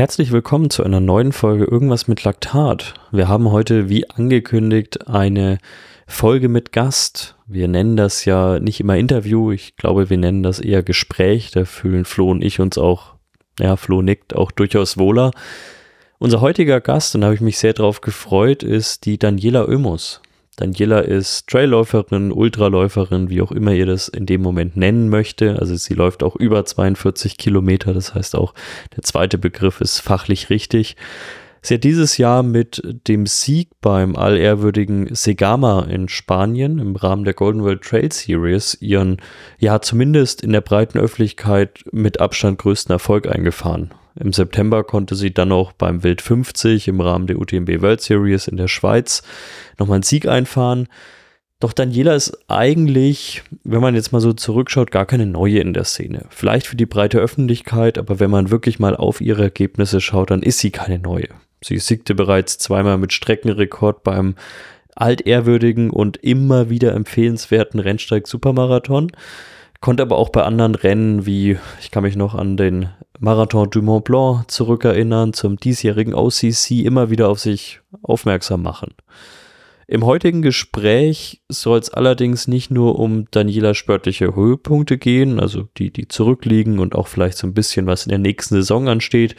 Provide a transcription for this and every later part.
Herzlich willkommen zu einer neuen Folge Irgendwas mit Laktat. Wir haben heute, wie angekündigt, eine Folge mit Gast. Wir nennen das ja nicht immer Interview, ich glaube, wir nennen das eher Gespräch. Da fühlen Flo und ich uns auch, ja, Flo nickt, auch durchaus wohler. Unser heutiger Gast, und da habe ich mich sehr drauf gefreut, ist die Daniela Oemus. Daniela ist Trailläuferin, Ultraläuferin, wie auch immer ihr das in dem Moment nennen möchte. Also sie läuft auch über 42 Kilometer. Das heißt auch, der zweite Begriff ist fachlich richtig. Sie hat dieses Jahr mit dem Sieg beim allehrwürdigen Segama in Spanien im Rahmen der Golden World Trail Series ihren, ja, zumindest in der breiten Öffentlichkeit mit Abstand größten Erfolg eingefahren. Im September konnte sie dann auch beim Wild 50 im Rahmen der UTMB World Series in der Schweiz nochmal einen Sieg einfahren. Doch Daniela ist eigentlich, wenn man jetzt mal so zurückschaut, gar keine neue in der Szene. Vielleicht für die breite Öffentlichkeit, aber wenn man wirklich mal auf ihre Ergebnisse schaut, dann ist sie keine neue. Sie siegte bereits zweimal mit Streckenrekord beim altehrwürdigen und immer wieder empfehlenswerten Rennsteig Supermarathon. Konnte aber auch bei anderen Rennen wie, ich kann mich noch an den Marathon du Mont Blanc zurückerinnern, zum diesjährigen OCC immer wieder auf sich aufmerksam machen. Im heutigen Gespräch soll es allerdings nicht nur um Danielas sportliche Höhepunkte gehen, also die, die zurückliegen und auch vielleicht so ein bisschen was in der nächsten Saison ansteht,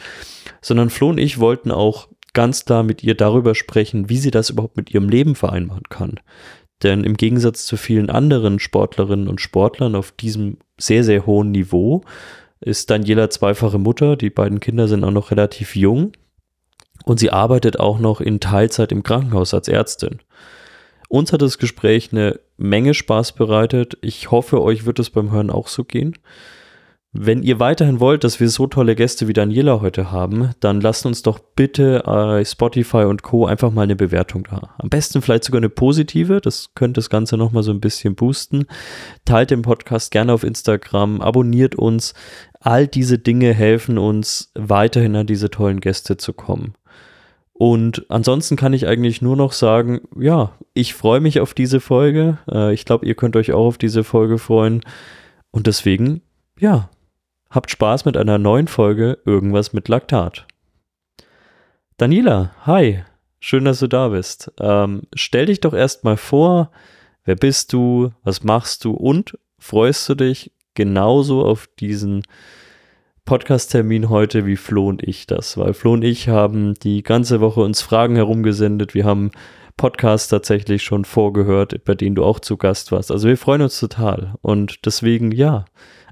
sondern Flo und ich wollten auch ganz klar mit ihr darüber sprechen, wie sie das überhaupt mit ihrem Leben vereinbaren kann. Denn im Gegensatz zu vielen anderen Sportlerinnen und Sportlern auf diesem sehr, sehr hohen Niveau ist Daniela zweifache Mutter. Die beiden Kinder sind auch noch relativ jung. Und sie arbeitet auch noch in Teilzeit im Krankenhaus als Ärztin. Uns hat das Gespräch eine Menge Spaß bereitet. Ich hoffe, euch wird es beim Hören auch so gehen. Wenn ihr weiterhin wollt, dass wir so tolle Gäste wie Daniela heute haben, dann lasst uns doch bitte äh, Spotify und Co. einfach mal eine Bewertung da. Am besten vielleicht sogar eine positive, das könnte das Ganze nochmal so ein bisschen boosten. Teilt den Podcast gerne auf Instagram, abonniert uns. All diese Dinge helfen uns, weiterhin an diese tollen Gäste zu kommen. Und ansonsten kann ich eigentlich nur noch sagen, ja, ich freue mich auf diese Folge. Äh, ich glaube, ihr könnt euch auch auf diese Folge freuen. Und deswegen, ja, Habt Spaß mit einer neuen Folge Irgendwas mit Laktat. Daniela, hi, schön, dass du da bist. Ähm, stell dich doch erstmal vor, wer bist du, was machst du und freust du dich genauso auf diesen Podcast-Termin heute wie Flo und ich das? Weil Flo und ich haben die ganze Woche uns Fragen herumgesendet. Wir haben Podcasts tatsächlich schon vorgehört, bei denen du auch zu Gast warst. Also wir freuen uns total. Und deswegen, ja,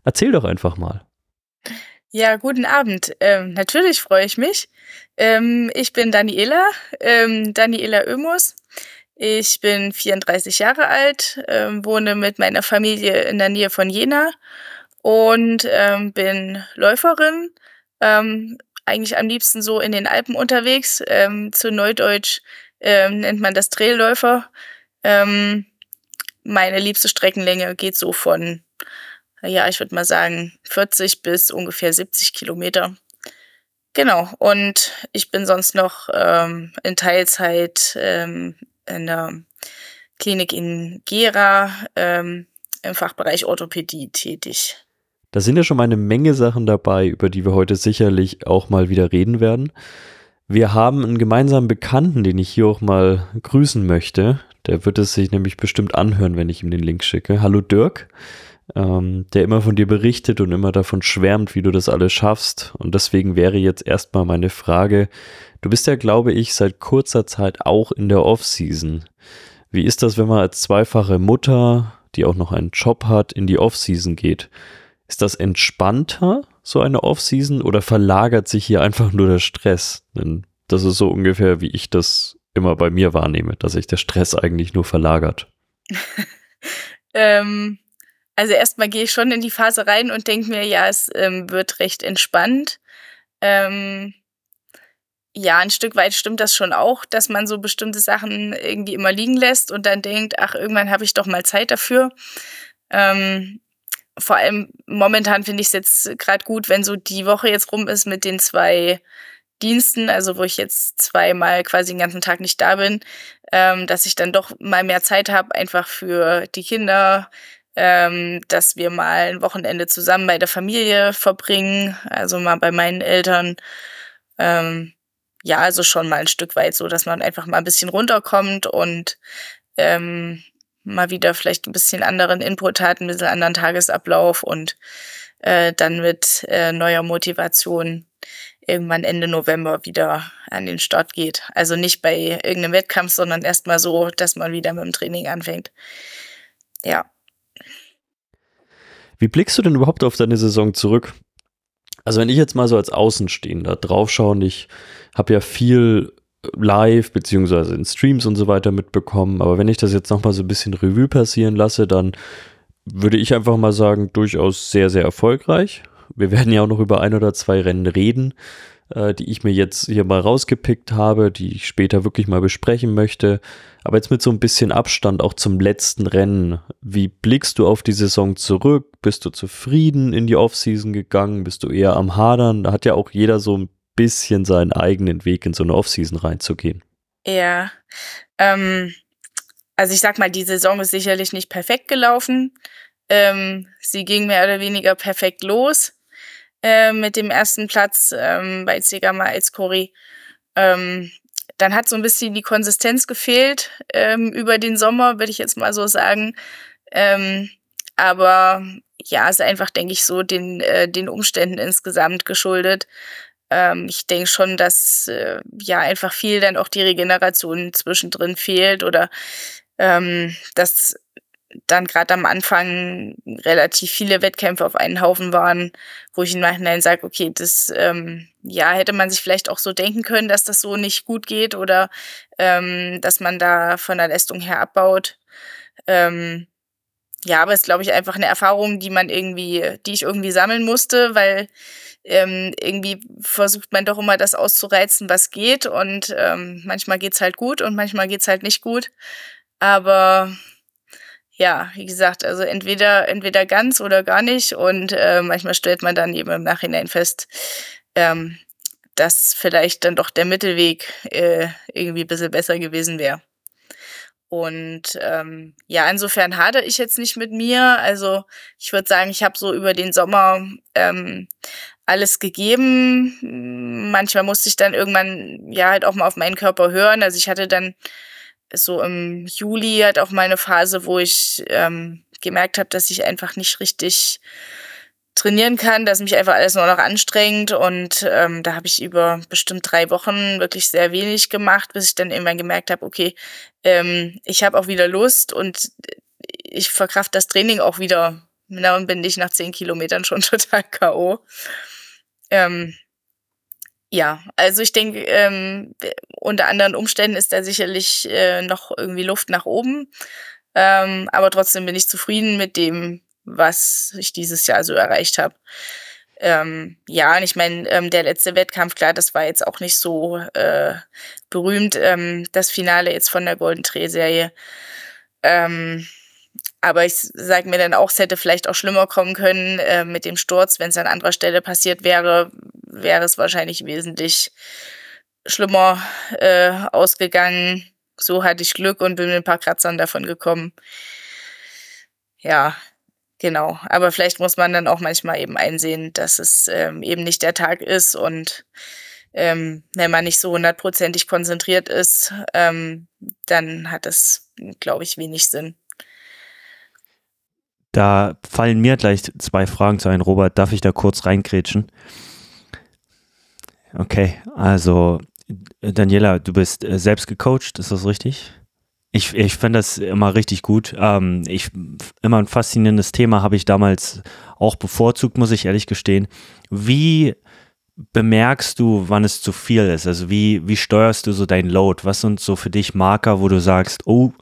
erzähl doch einfach mal. Ja, guten Abend. Ähm, natürlich freue ich mich. Ähm, ich bin Daniela, ähm, Daniela Oemus. Ich bin 34 Jahre alt, ähm, wohne mit meiner Familie in der Nähe von Jena und ähm, bin Läuferin. Ähm, eigentlich am liebsten so in den Alpen unterwegs. Ähm, zu Neudeutsch ähm, nennt man das Trailläufer. Ähm, meine liebste Streckenlänge geht so von ja, ich würde mal sagen, 40 bis ungefähr 70 Kilometer. Genau, und ich bin sonst noch ähm, in Teilzeit ähm, in der Klinik in Gera ähm, im Fachbereich Orthopädie tätig. Da sind ja schon mal eine Menge Sachen dabei, über die wir heute sicherlich auch mal wieder reden werden. Wir haben einen gemeinsamen Bekannten, den ich hier auch mal grüßen möchte. Der wird es sich nämlich bestimmt anhören, wenn ich ihm den Link schicke. Hallo Dirk ähm, der immer von dir berichtet und immer davon schwärmt, wie du das alles schaffst. Und deswegen wäre jetzt erstmal meine Frage, du bist ja, glaube ich, seit kurzer Zeit auch in der Off-Season. Wie ist das, wenn man als zweifache Mutter, die auch noch einen Job hat, in die Off-Season geht? Ist das entspannter, so eine Off-Season, oder verlagert sich hier einfach nur der Stress? Denn das ist so ungefähr, wie ich das immer bei mir wahrnehme, dass sich der Stress eigentlich nur verlagert. ähm, also erstmal gehe ich schon in die Phase rein und denke mir, ja, es ähm, wird recht entspannt. Ähm, ja, ein Stück weit stimmt das schon auch, dass man so bestimmte Sachen irgendwie immer liegen lässt und dann denkt, ach, irgendwann habe ich doch mal Zeit dafür. Ähm, vor allem momentan finde ich es jetzt gerade gut, wenn so die Woche jetzt rum ist mit den zwei Diensten, also wo ich jetzt zweimal quasi den ganzen Tag nicht da bin, ähm, dass ich dann doch mal mehr Zeit habe, einfach für die Kinder, ähm, dass wir mal ein Wochenende zusammen bei der Familie verbringen, also mal bei meinen Eltern. Ähm, ja, also schon mal ein Stück weit so, dass man einfach mal ein bisschen runterkommt und ähm, mal wieder vielleicht ein bisschen anderen Input hat, ein bisschen anderen Tagesablauf und äh, dann mit äh, neuer Motivation irgendwann Ende November wieder an den Start geht. Also nicht bei irgendeinem Wettkampf, sondern erstmal so, dass man wieder mit dem Training anfängt. Ja. Wie blickst du denn überhaupt auf deine Saison zurück? Also wenn ich jetzt mal so als Außenstehender draufschaue und ich habe ja viel live beziehungsweise in Streams und so weiter mitbekommen, aber wenn ich das jetzt nochmal so ein bisschen Revue passieren lasse, dann würde ich einfach mal sagen, durchaus sehr, sehr erfolgreich. Wir werden ja auch noch über ein oder zwei Rennen reden, äh, die ich mir jetzt hier mal rausgepickt habe, die ich später wirklich mal besprechen möchte. Aber jetzt mit so ein bisschen Abstand auch zum letzten Rennen. Wie blickst du auf die Saison zurück? Bist du zufrieden in die Offseason gegangen? Bist du eher am Hadern? Da hat ja auch jeder so ein bisschen seinen eigenen Weg in so eine Offseason reinzugehen. Ja. Ähm, also ich sag mal, die Saison ist sicherlich nicht perfekt gelaufen. Ähm, sie ging mehr oder weniger perfekt los äh, mit dem ersten Platz ähm, bei Zegama als Kori. Ähm, dann hat so ein bisschen die Konsistenz gefehlt ähm, über den Sommer, würde ich jetzt mal so sagen. Ähm, aber ja, ist einfach, denke ich, so den, äh, den Umständen insgesamt geschuldet ähm, ich denke schon, dass äh, ja einfach viel dann auch die Regeneration zwischendrin fehlt oder ähm, dass dann gerade am Anfang relativ viele Wettkämpfe auf einen Haufen waren, wo ich im Nachhinein sage, okay, das ähm, ja hätte man sich vielleicht auch so denken können, dass das so nicht gut geht oder ähm, dass man da von der Leistung her abbaut. Ähm, ja, aber es ist, glaube ich, einfach eine Erfahrung, die man irgendwie, die ich irgendwie sammeln musste, weil ähm, irgendwie versucht man doch immer das auszureizen, was geht. Und ähm, manchmal geht's halt gut und manchmal geht's halt nicht gut. Aber ja, wie gesagt, also entweder, entweder ganz oder gar nicht. Und äh, manchmal stellt man dann eben im Nachhinein fest, ähm, dass vielleicht dann doch der Mittelweg äh, irgendwie ein bisschen besser gewesen wäre. Und ähm, ja, insofern hadere ich jetzt nicht mit mir. Also ich würde sagen, ich habe so über den Sommer ähm, alles gegeben. Manchmal musste ich dann irgendwann ja halt auch mal auf meinen Körper hören. Also ich hatte dann so im Juli halt auch mal eine Phase, wo ich ähm, gemerkt habe, dass ich einfach nicht richtig trainieren kann, dass mich einfach alles nur noch anstrengt und ähm, da habe ich über bestimmt drei Wochen wirklich sehr wenig gemacht, bis ich dann irgendwann gemerkt habe, okay, ähm, ich habe auch wieder Lust und ich verkraft das Training auch wieder. Dann bin ich nach zehn Kilometern schon total K.O. Ähm, ja, also ich denke, ähm, unter anderen Umständen ist da sicherlich äh, noch irgendwie Luft nach oben. Ähm, aber trotzdem bin ich zufrieden mit dem, was ich dieses Jahr so erreicht habe. Ähm, ja, und ich meine, ähm, der letzte Wettkampf, klar, das war jetzt auch nicht so äh, berühmt, ähm, das Finale jetzt von der Golden Tree-Serie. Ähm, aber ich sage mir dann auch, es hätte vielleicht auch schlimmer kommen können äh, mit dem Sturz. Wenn es an anderer Stelle passiert wäre, wäre es wahrscheinlich wesentlich schlimmer äh, ausgegangen. So hatte ich Glück und bin mit ein paar Kratzern davon gekommen. Ja, genau. Aber vielleicht muss man dann auch manchmal eben einsehen, dass es ähm, eben nicht der Tag ist und ähm, wenn man nicht so hundertprozentig konzentriert ist, ähm, dann hat es, glaube ich, wenig Sinn. Da fallen mir gleich zwei Fragen zu ein. Robert, darf ich da kurz reingrätschen? Okay, also Daniela, du bist äh, selbst gecoacht, ist das richtig? Ich, ich finde das immer richtig gut. Ähm, ich, immer ein faszinierendes Thema habe ich damals auch bevorzugt, muss ich ehrlich gestehen. Wie bemerkst du, wann es zu viel ist? Also wie, wie steuerst du so dein Load? Was sind so für dich Marker, wo du sagst, oh,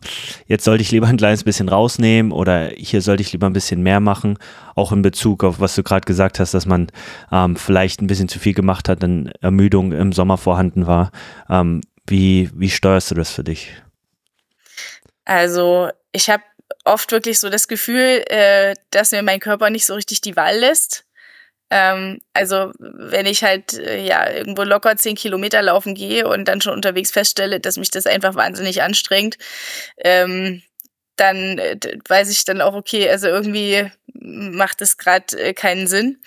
jetzt sollte ich lieber ein kleines bisschen rausnehmen oder hier sollte ich lieber ein bisschen mehr machen? Auch in Bezug auf, was du gerade gesagt hast, dass man ähm, vielleicht ein bisschen zu viel gemacht hat, dann Ermüdung im Sommer vorhanden war. Ähm, wie, wie steuerst du das für dich? Also ich habe oft wirklich so das Gefühl, äh, dass mir mein Körper nicht so richtig die Wahl lässt ähm, also wenn ich halt äh, ja irgendwo locker zehn Kilometer laufen gehe und dann schon unterwegs feststelle, dass mich das einfach wahnsinnig anstrengt, ähm, dann äh, weiß ich dann auch, okay, also irgendwie macht es gerade äh, keinen Sinn.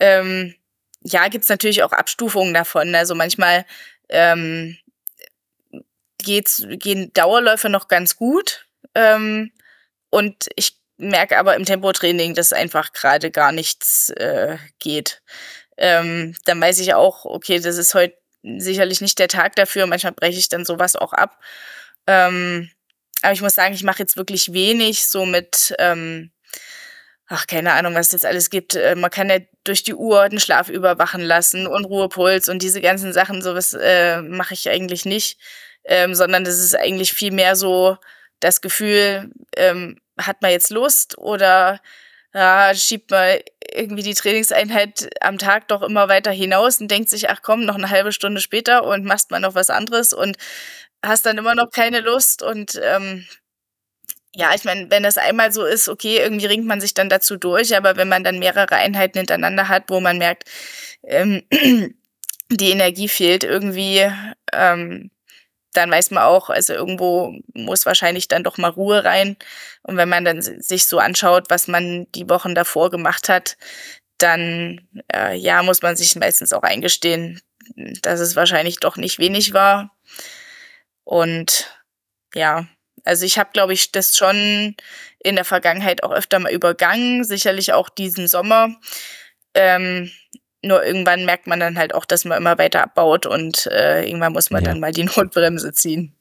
Ähm, ja, gibt's natürlich auch Abstufungen davon. Also manchmal ähm, geht's, gehen Dauerläufe noch ganz gut. Ähm, und ich merke aber im Tempotraining, dass einfach gerade gar nichts äh, geht. Ähm, dann weiß ich auch, okay, das ist heute sicherlich nicht der Tag dafür. Manchmal breche ich dann sowas auch ab. Ähm, aber ich muss sagen, ich mache jetzt wirklich wenig so mit, ähm, ach, keine Ahnung, was es jetzt alles gibt. Äh, man kann ja durch die Uhr den Schlaf überwachen lassen und Ruhepuls und diese ganzen Sachen, sowas äh, mache ich eigentlich nicht. Ähm, sondern das ist eigentlich viel mehr so das Gefühl, ähm, hat man jetzt Lust oder ja, schiebt man irgendwie die Trainingseinheit am Tag doch immer weiter hinaus und denkt sich, ach komm, noch eine halbe Stunde später und machst mal noch was anderes und hast dann immer noch keine Lust und ähm, ja, ich meine, wenn das einmal so ist, okay, irgendwie ringt man sich dann dazu durch, aber wenn man dann mehrere Einheiten hintereinander hat, wo man merkt, ähm, die Energie fehlt irgendwie, ähm, dann weiß man auch, also irgendwo muss wahrscheinlich dann doch mal Ruhe rein. Und wenn man dann sich so anschaut, was man die Wochen davor gemacht hat, dann äh, ja, muss man sich meistens auch eingestehen, dass es wahrscheinlich doch nicht wenig war. Und ja, also ich habe, glaube ich, das schon in der Vergangenheit auch öfter mal übergangen, sicherlich auch diesen Sommer. Ähm, nur irgendwann merkt man dann halt auch, dass man immer weiter abbaut und äh, irgendwann muss man ja. dann mal die Notbremse ziehen.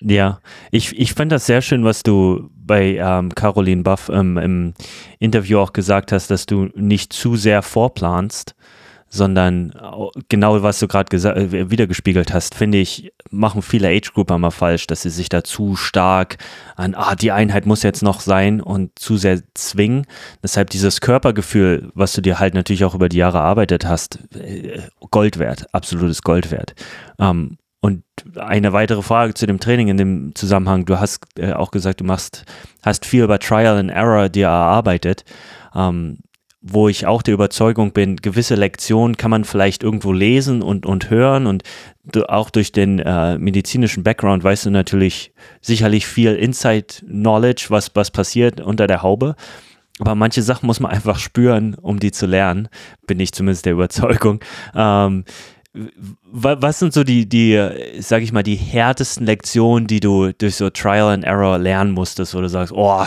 Ja, ich, ich fand das sehr schön, was du bei ähm, Caroline Buff ähm, im Interview auch gesagt hast, dass du nicht zu sehr vorplanst, sondern genau was du gerade äh, wiedergespiegelt hast, finde ich, machen viele Age-Grouper mal falsch, dass sie sich da zu stark an, ah, die Einheit muss jetzt noch sein und zu sehr zwingen. Deshalb dieses Körpergefühl, was du dir halt natürlich auch über die Jahre erarbeitet hast, äh, Gold wert, absolutes Gold wert. Ähm, und eine weitere Frage zu dem Training in dem Zusammenhang. Du hast äh, auch gesagt, du machst, hast viel über Trial and Error dir erarbeitet. Ähm, wo ich auch der Überzeugung bin, gewisse Lektionen kann man vielleicht irgendwo lesen und, und hören und auch durch den äh, medizinischen Background weißt du natürlich sicherlich viel Inside-Knowledge, was, was passiert unter der Haube. Aber manche Sachen muss man einfach spüren, um die zu lernen, bin ich zumindest der Überzeugung. Ähm, was sind so die, die, sag ich mal, die härtesten Lektionen, die du durch so Trial and Error lernen musstest, wo du sagst, oh,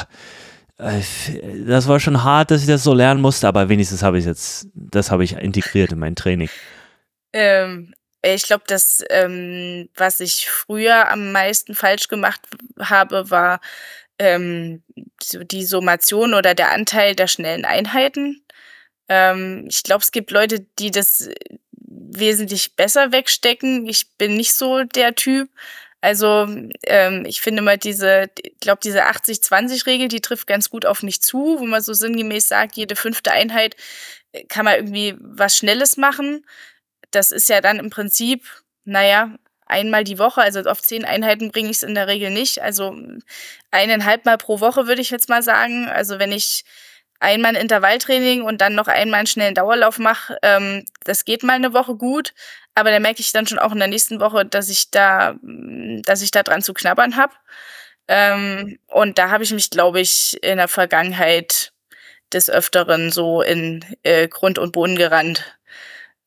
das war schon hart, dass ich das so lernen musste, aber wenigstens habe ich jetzt, das habe ich integriert in mein Training. Ähm, ich glaube, das, ähm, was ich früher am meisten falsch gemacht habe, war ähm, die Summation oder der Anteil der schnellen Einheiten. Ähm, ich glaube, es gibt Leute, die das wesentlich besser wegstecken. Ich bin nicht so der Typ. Also ähm, ich finde mal diese, ich glaube, diese 80-20-Regel, die trifft ganz gut auf mich zu, wo man so sinngemäß sagt, jede fünfte Einheit äh, kann man irgendwie was Schnelles machen. Das ist ja dann im Prinzip, naja, einmal die Woche, also auf zehn Einheiten bringe ich es in der Regel nicht. Also eineinhalb Mal pro Woche würde ich jetzt mal sagen. Also wenn ich einmal ein Intervalltraining und dann noch einmal einen schnellen Dauerlauf mache, ähm, das geht mal eine Woche gut, aber da merke ich dann schon auch in der nächsten Woche, dass ich da, dass ich da dran zu knabbern habe. Ähm, und da habe ich mich, glaube ich, in der Vergangenheit des Öfteren so in äh, Grund und Boden gerannt.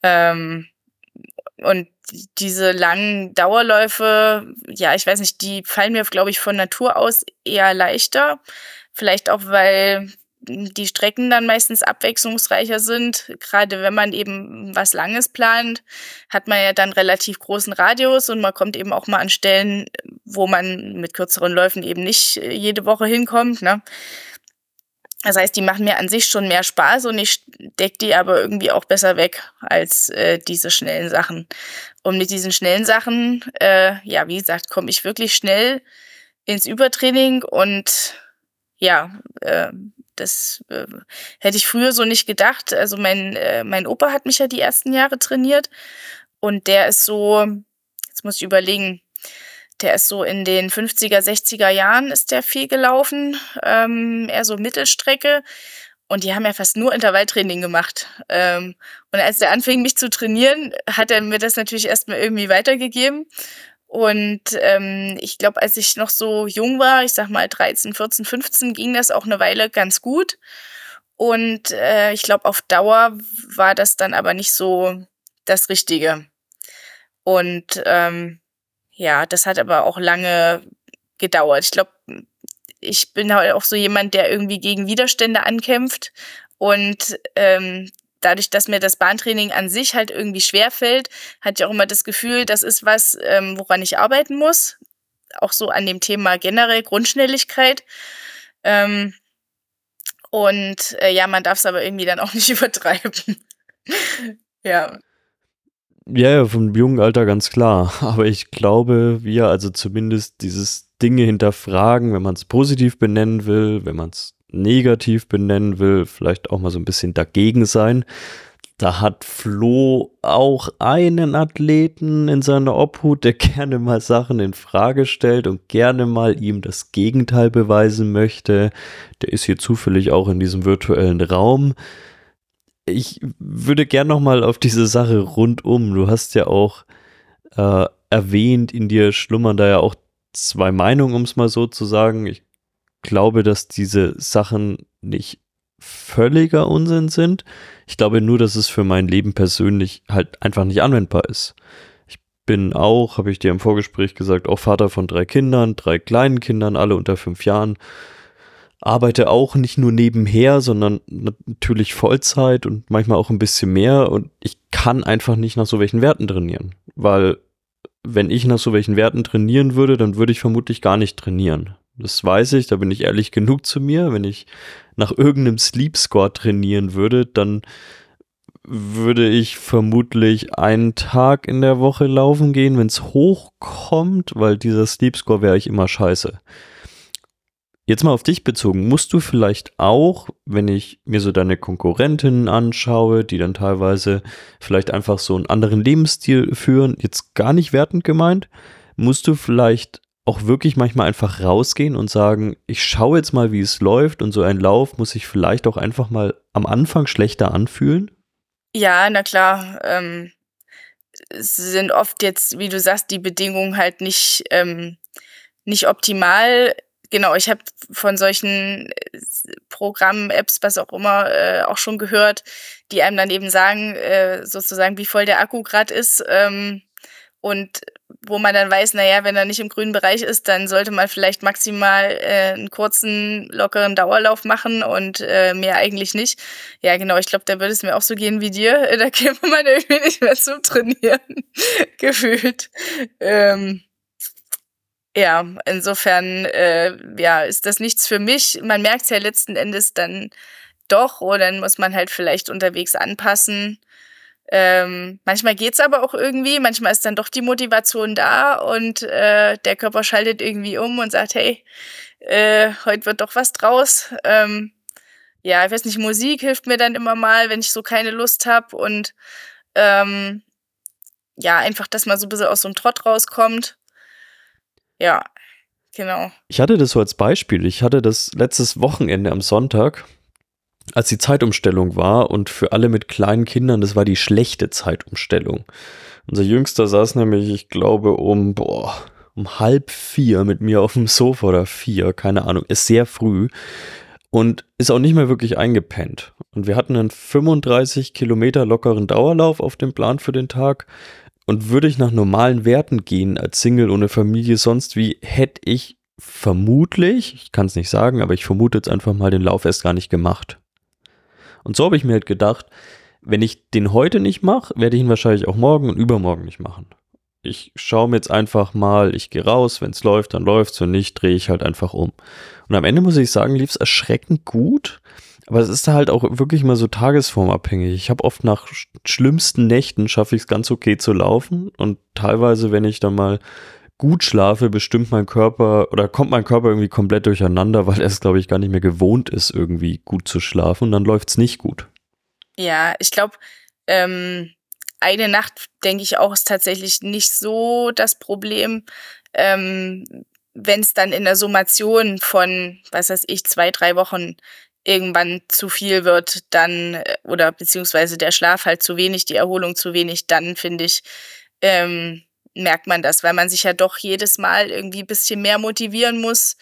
Ähm, und diese langen Dauerläufe, ja, ich weiß nicht, die fallen mir, glaube ich, von Natur aus eher leichter. Vielleicht auch, weil die Strecken dann meistens abwechslungsreicher sind. Gerade wenn man eben was Langes plant, hat man ja dann relativ großen Radius und man kommt eben auch mal an Stellen, wo man mit kürzeren Läufen eben nicht äh, jede Woche hinkommt. Ne? Das heißt, die machen mir an sich schon mehr Spaß und ich decke die aber irgendwie auch besser weg als äh, diese schnellen Sachen. Und mit diesen schnellen Sachen, äh, ja, wie gesagt, komme ich wirklich schnell ins Übertraining und ja, äh, das äh, hätte ich früher so nicht gedacht. Also mein, äh, mein Opa hat mich ja die ersten Jahre trainiert und der ist so, jetzt muss ich überlegen, der ist so in den 50er, 60er Jahren ist der viel gelaufen, ähm, eher so Mittelstrecke. Und die haben ja fast nur Intervalltraining gemacht. Ähm, und als der anfing, mich zu trainieren, hat er mir das natürlich erstmal irgendwie weitergegeben. Und ähm, ich glaube, als ich noch so jung war, ich sag mal 13, 14, 15, ging das auch eine Weile ganz gut. Und äh, ich glaube, auf Dauer war das dann aber nicht so das Richtige. Und ähm, ja, das hat aber auch lange gedauert. Ich glaube, ich bin halt auch so jemand, der irgendwie gegen Widerstände ankämpft. Und ähm, dadurch, dass mir das Bahntraining an sich halt irgendwie schwerfällt, hatte ich auch immer das Gefühl, das ist was, ähm, woran ich arbeiten muss. Auch so an dem Thema generell Grundschnelligkeit. Ähm, und äh, ja, man darf es aber irgendwie dann auch nicht übertreiben. ja. Ja, ja, vom jungen Alter ganz klar. Aber ich glaube, wir, also zumindest dieses Dinge hinterfragen, wenn man es positiv benennen will, wenn man es negativ benennen will, vielleicht auch mal so ein bisschen dagegen sein. Da hat Flo auch einen Athleten in seiner Obhut, der gerne mal Sachen in Frage stellt und gerne mal ihm das Gegenteil beweisen möchte. Der ist hier zufällig auch in diesem virtuellen Raum. Ich würde gerne noch mal auf diese Sache rundum. Du hast ja auch äh, erwähnt, in dir schlummern da ja auch zwei Meinungen, um es mal so zu sagen. Ich glaube, dass diese Sachen nicht völliger Unsinn sind. Ich glaube nur, dass es für mein Leben persönlich halt einfach nicht anwendbar ist. Ich bin auch, habe ich dir im Vorgespräch gesagt, auch Vater von drei Kindern, drei kleinen Kindern, alle unter fünf Jahren. Arbeite auch nicht nur nebenher, sondern natürlich Vollzeit und manchmal auch ein bisschen mehr. Und ich kann einfach nicht nach so welchen Werten trainieren. Weil wenn ich nach so welchen Werten trainieren würde, dann würde ich vermutlich gar nicht trainieren. Das weiß ich, da bin ich ehrlich genug zu mir. Wenn ich nach irgendeinem Sleep Score trainieren würde, dann würde ich vermutlich einen Tag in der Woche laufen gehen, wenn es hochkommt, weil dieser Sleep Score wäre ich immer scheiße. Jetzt mal auf dich bezogen, musst du vielleicht auch, wenn ich mir so deine Konkurrentinnen anschaue, die dann teilweise vielleicht einfach so einen anderen Lebensstil führen, jetzt gar nicht wertend gemeint, musst du vielleicht auch wirklich manchmal einfach rausgehen und sagen, ich schaue jetzt mal, wie es läuft und so ein Lauf muss sich vielleicht auch einfach mal am Anfang schlechter anfühlen? Ja, na klar. Ähm, es sind oft jetzt, wie du sagst, die Bedingungen halt nicht, ähm, nicht optimal. Genau, ich habe von solchen äh, Programmen, Apps, was auch immer, äh, auch schon gehört, die einem dann eben sagen, äh, sozusagen, wie voll der Akku gerade ist. Ähm, und wo man dann weiß, naja, wenn er nicht im grünen Bereich ist, dann sollte man vielleicht maximal äh, einen kurzen, lockeren Dauerlauf machen und äh, mehr eigentlich nicht. Ja, genau, ich glaube, da würde es mir auch so gehen wie dir. Da käme man irgendwie nicht mehr zum Trainieren, gefühlt. Ähm, ja, insofern äh, ja, ist das nichts für mich. Man merkt es ja letzten Endes dann doch, oder dann muss man halt vielleicht unterwegs anpassen. Ähm, manchmal geht's aber auch irgendwie, manchmal ist dann doch die Motivation da und äh, der Körper schaltet irgendwie um und sagt, hey, äh, heute wird doch was draus. Ähm, ja, ich weiß nicht, Musik hilft mir dann immer mal, wenn ich so keine Lust habe und ähm, ja, einfach, dass man so ein bisschen aus so einem Trott rauskommt. Ja, genau. Ich hatte das so als Beispiel. Ich hatte das letztes Wochenende am Sonntag als die Zeitumstellung war und für alle mit kleinen Kindern, das war die schlechte Zeitumstellung. Unser Jüngster saß nämlich, ich glaube, um, boah, um halb vier mit mir auf dem Sofa oder vier, keine Ahnung, ist sehr früh und ist auch nicht mehr wirklich eingepennt. Und wir hatten einen 35 Kilometer lockeren Dauerlauf auf dem Plan für den Tag. Und würde ich nach normalen Werten gehen als Single ohne Familie, sonst wie, hätte ich vermutlich, ich kann es nicht sagen, aber ich vermute jetzt einfach mal den Lauf erst gar nicht gemacht. Und so habe ich mir halt gedacht, wenn ich den heute nicht mache, werde ich ihn wahrscheinlich auch morgen und übermorgen nicht machen. Ich schaue mir jetzt einfach mal, ich gehe raus, wenn es läuft, dann läuft es, wenn nicht, drehe ich halt einfach um. Und am Ende muss ich sagen, lief es erschreckend gut, aber es ist halt auch wirklich mal so tagesformabhängig. Ich habe oft nach schlimmsten Nächten schaffe ich es ganz okay zu laufen und teilweise, wenn ich dann mal gut schlafe, bestimmt mein Körper oder kommt mein Körper irgendwie komplett durcheinander, weil er es, glaube ich, gar nicht mehr gewohnt ist, irgendwie gut zu schlafen und dann läuft es nicht gut. Ja, ich glaube, ähm, eine Nacht, denke ich auch, ist tatsächlich nicht so das Problem. Ähm, Wenn es dann in der Summation von, was weiß ich, zwei, drei Wochen irgendwann zu viel wird, dann, äh, oder beziehungsweise der Schlaf halt zu wenig, die Erholung zu wenig, dann finde ich, ähm, merkt man das, weil man sich ja doch jedes Mal irgendwie ein bisschen mehr motivieren muss,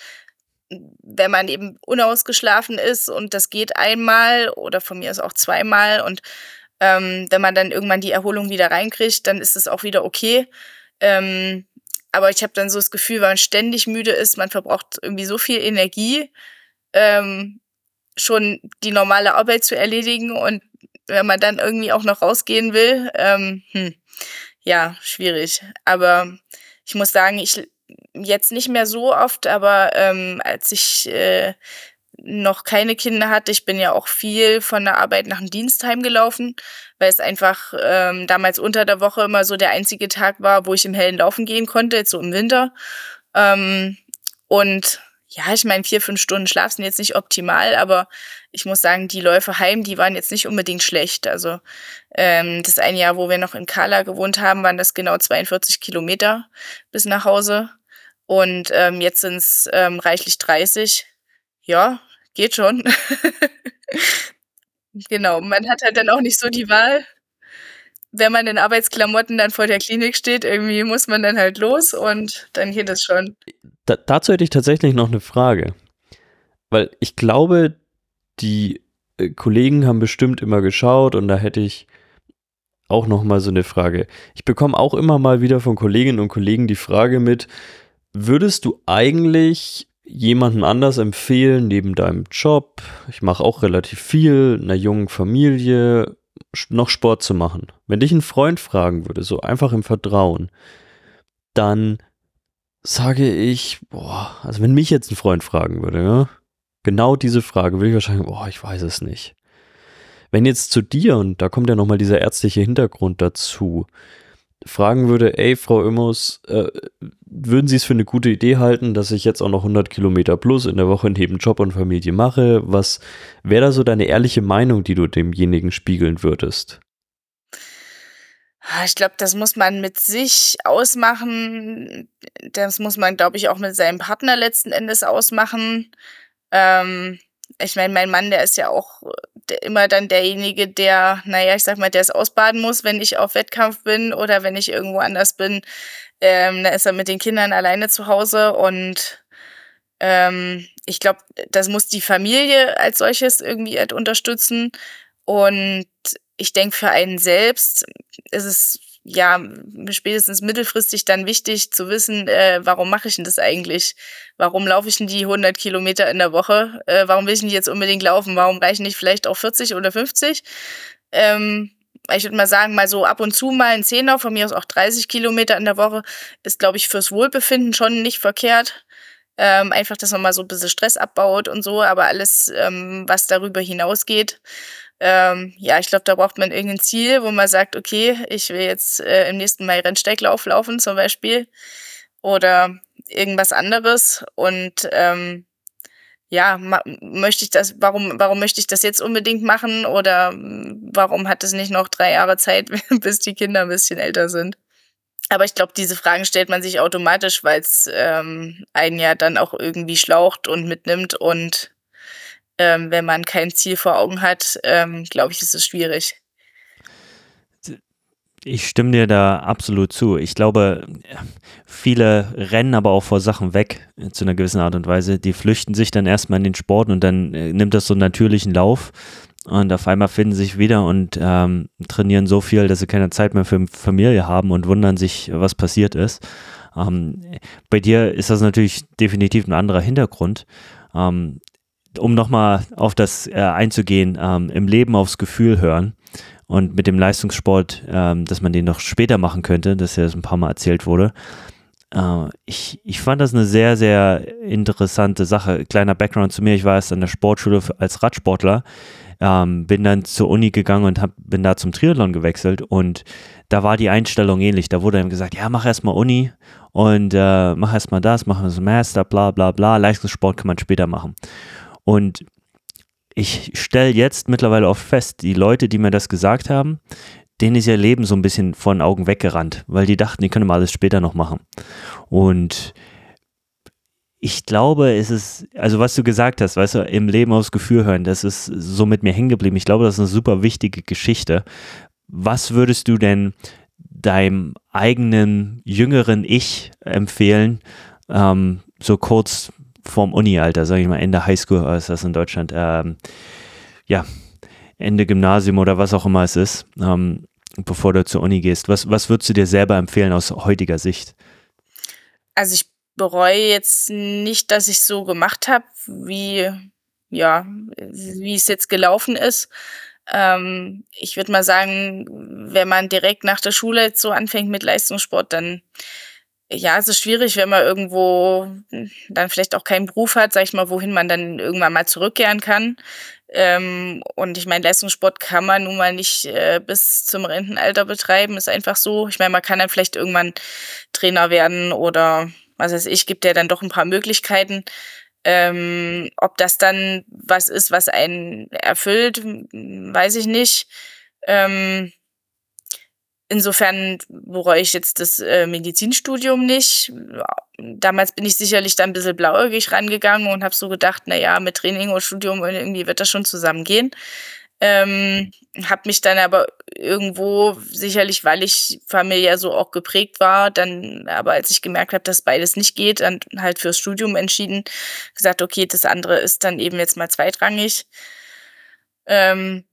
wenn man eben unausgeschlafen ist und das geht einmal oder von mir ist auch zweimal und ähm, wenn man dann irgendwann die Erholung wieder reinkriegt, dann ist es auch wieder okay. Ähm, aber ich habe dann so das Gefühl, wenn man ständig müde ist, man verbraucht irgendwie so viel Energie, ähm, schon die normale Arbeit zu erledigen und wenn man dann irgendwie auch noch rausgehen will, ähm, hm, ja, schwierig. Aber ich muss sagen, ich jetzt nicht mehr so oft, aber ähm, als ich äh, noch keine Kinder hatte, ich bin ja auch viel von der Arbeit nach dem Dienst heimgelaufen, weil es einfach ähm, damals unter der Woche immer so der einzige Tag war, wo ich im Hellen laufen gehen konnte, jetzt so im Winter. Ähm, und ja, ich meine, vier, fünf Stunden Schlaf sind jetzt nicht optimal, aber ich muss sagen, die Läufe heim, die waren jetzt nicht unbedingt schlecht. Also ähm, das eine Jahr, wo wir noch in Kala gewohnt haben, waren das genau 42 Kilometer bis nach Hause. Und ähm, jetzt sind es ähm, reichlich 30. Ja, geht schon. genau, man hat halt dann auch nicht so die Wahl. Wenn man in Arbeitsklamotten dann vor der Klinik steht, irgendwie muss man dann halt los und dann geht es schon. Da, dazu hätte ich tatsächlich noch eine Frage. Weil ich glaube, die äh, Kollegen haben bestimmt immer geschaut und da hätte ich auch noch mal so eine Frage. Ich bekomme auch immer mal wieder von Kolleginnen und Kollegen die Frage mit, würdest du eigentlich jemanden anders empfehlen neben deinem Job, ich mache auch relativ viel, einer jungen Familie, noch Sport zu machen? Wenn dich ein Freund fragen würde, so einfach im Vertrauen, dann sage ich, boah, also wenn mich jetzt ein Freund fragen würde, ja, genau diese Frage würde ich wahrscheinlich, boah, ich weiß es nicht. Wenn jetzt zu dir, und da kommt ja nochmal dieser ärztliche Hintergrund dazu, fragen würde, ey, Frau Immos, äh, würden Sie es für eine gute Idee halten, dass ich jetzt auch noch 100 Kilometer plus in der Woche neben Job und Familie mache? Was wäre da so deine ehrliche Meinung, die du demjenigen spiegeln würdest? Ah, ich glaube, das muss man mit sich ausmachen. Das muss man, glaube ich, auch mit seinem Partner letzten Endes ausmachen. Ähm, ich meine, mein Mann, der ist ja auch immer dann derjenige, der, naja, ich sag mal, der es ausbaden muss, wenn ich auf Wettkampf bin oder wenn ich irgendwo anders bin. Ähm, da ist er mit den Kindern alleine zu Hause und ähm, ich glaube, das muss die Familie als solches irgendwie halt unterstützen. Und ich denke, für einen selbst ist es ja, spätestens mittelfristig dann wichtig zu wissen, äh, warum mache ich denn das eigentlich? Warum laufe ich denn die 100 Kilometer in der Woche? Äh, warum will ich denn jetzt unbedingt laufen? Warum reichen nicht vielleicht auch 40 oder 50? Ähm, ich würde mal sagen, mal so ab und zu mal ein Zehner, von mir aus auch 30 Kilometer in der Woche, ist, glaube ich, fürs Wohlbefinden schon nicht verkehrt. Ähm, einfach, dass man mal so ein bisschen Stress abbaut und so, aber alles, ähm, was darüber hinausgeht, ähm, ja, ich glaube, da braucht man irgendein Ziel, wo man sagt, okay, ich will jetzt äh, im nächsten Mai Rennsteiglauf laufen zum Beispiel oder irgendwas anderes und ähm, ja, möchte ich das, warum, warum möchte ich das jetzt unbedingt machen oder warum hat es nicht noch drei Jahre Zeit, bis die Kinder ein bisschen älter sind? Aber ich glaube, diese Fragen stellt man sich automatisch, weil es ähm, einen ja dann auch irgendwie schlaucht und mitnimmt und ähm, wenn man kein Ziel vor Augen hat, ähm, glaube ich, ist es schwierig. Ich stimme dir da absolut zu. Ich glaube, viele rennen aber auch vor Sachen weg, zu einer gewissen Art und Weise. Die flüchten sich dann erstmal in den Sport und dann äh, nimmt das so einen natürlichen Lauf. Und auf einmal finden sie sich wieder und ähm, trainieren so viel, dass sie keine Zeit mehr für Familie haben und wundern sich, was passiert ist. Ähm, bei dir ist das natürlich definitiv ein anderer Hintergrund. Ähm, um nochmal auf das äh, einzugehen, ähm, im Leben aufs Gefühl hören und mit dem Leistungssport, ähm, dass man den noch später machen könnte, dass ja das ein paar Mal erzählt wurde. Äh, ich, ich fand das eine sehr, sehr interessante Sache. Kleiner Background zu mir, ich war erst an der Sportschule als Radsportler, ähm, bin dann zur Uni gegangen und hab, bin da zum Triathlon gewechselt und da war die Einstellung ähnlich. Da wurde dann gesagt, ja, mach erstmal Uni und äh, mach erstmal das, mach ein Master, bla bla bla. Leistungssport kann man später machen. Und ich stelle jetzt mittlerweile oft fest, die Leute, die mir das gesagt haben, denen ist ihr Leben so ein bisschen von den Augen weggerannt, weil die dachten, die können mal alles später noch machen. Und ich glaube, es ist, also was du gesagt hast, weißt du, im Leben aufs Gefühl hören, das ist so mit mir hängen geblieben. Ich glaube, das ist eine super wichtige Geschichte. Was würdest du denn deinem eigenen jüngeren Ich empfehlen, ähm, so kurz vorm Uni-Alter, sage ich mal, Ende Highschool, ist das in Deutschland, ähm, ja, Ende Gymnasium oder was auch immer es ist, ähm, bevor du zur Uni gehst. Was, was würdest du dir selber empfehlen aus heutiger Sicht? Also ich bereue jetzt nicht, dass ich so gemacht habe, wie ja, wie es jetzt gelaufen ist. Ähm, ich würde mal sagen, wenn man direkt nach der Schule jetzt so anfängt mit Leistungssport, dann ja, es ist schwierig, wenn man irgendwo dann vielleicht auch keinen Beruf hat, sag ich mal, wohin man dann irgendwann mal zurückkehren kann. Ähm, und ich meine, Leistungssport kann man nun mal nicht äh, bis zum Rentenalter betreiben, ist einfach so. Ich meine, man kann dann vielleicht irgendwann Trainer werden oder was weiß ich, gibt ja dann doch ein paar Möglichkeiten. Ähm, ob das dann was ist, was einen erfüllt, weiß ich nicht. Ähm, insofern bereue ich jetzt das äh, Medizinstudium nicht. Damals bin ich sicherlich dann ein bisschen blauäugig rangegangen und habe so gedacht, na ja, mit Training und Studium irgendwie wird das schon zusammengehen. Ähm, habe mich dann aber irgendwo sicherlich, weil ich familiär so auch geprägt war, dann aber als ich gemerkt habe, dass beides nicht geht, dann halt fürs Studium entschieden, gesagt, okay, das andere ist dann eben jetzt mal zweitrangig. Ähm,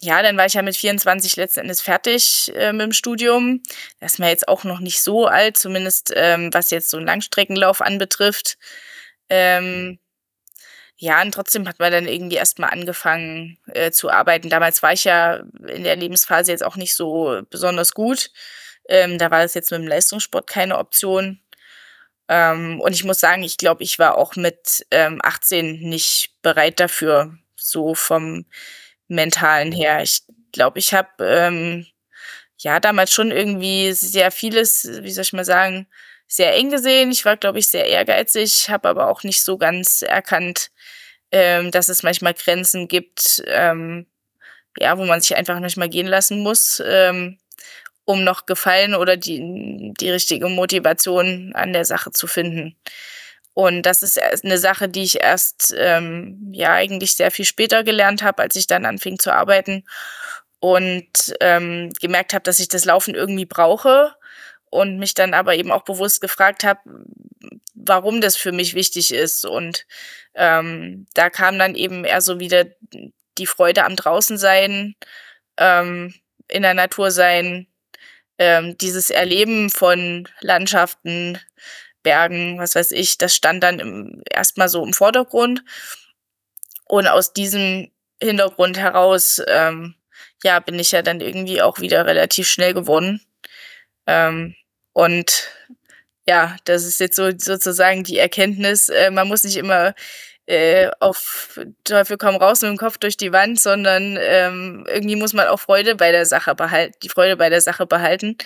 ja, dann war ich ja mit 24 letzten Endes fertig äh, mit dem Studium. Das ist mir jetzt auch noch nicht so alt, zumindest ähm, was jetzt so einen Langstreckenlauf anbetrifft. Ähm, ja, und trotzdem hat man dann irgendwie erstmal angefangen äh, zu arbeiten. Damals war ich ja in der Lebensphase jetzt auch nicht so besonders gut. Ähm, da war das jetzt mit dem Leistungssport keine Option. Ähm, und ich muss sagen, ich glaube, ich war auch mit ähm, 18 nicht bereit dafür, so vom mentalen her. Ich glaube, ich habe ähm, ja damals schon irgendwie sehr vieles, wie soll ich mal sagen, sehr eng gesehen. Ich war, glaube ich, sehr ehrgeizig, habe aber auch nicht so ganz erkannt, ähm, dass es manchmal Grenzen gibt, ähm, ja, wo man sich einfach manchmal gehen lassen muss, ähm, um noch Gefallen oder die, die richtige Motivation an der Sache zu finden. Und das ist eine Sache, die ich erst ähm, ja eigentlich sehr viel später gelernt habe, als ich dann anfing zu arbeiten und ähm, gemerkt habe, dass ich das Laufen irgendwie brauche und mich dann aber eben auch bewusst gefragt habe, warum das für mich wichtig ist. Und ähm, da kam dann eben eher so wieder die Freude am Draußensein, ähm, in der Natur sein, ähm, dieses Erleben von Landschaften, Bergen, was weiß ich, das stand dann erstmal so im Vordergrund. Und aus diesem Hintergrund heraus, ähm, ja, bin ich ja dann irgendwie auch wieder relativ schnell gewonnen. Ähm, und ja, das ist jetzt so sozusagen die Erkenntnis, äh, man muss nicht immer äh, auf Teufel komm raus mit dem Kopf durch die Wand, sondern ähm, irgendwie muss man auch Freude bei der Sache behalten, die Freude bei der Sache behalten.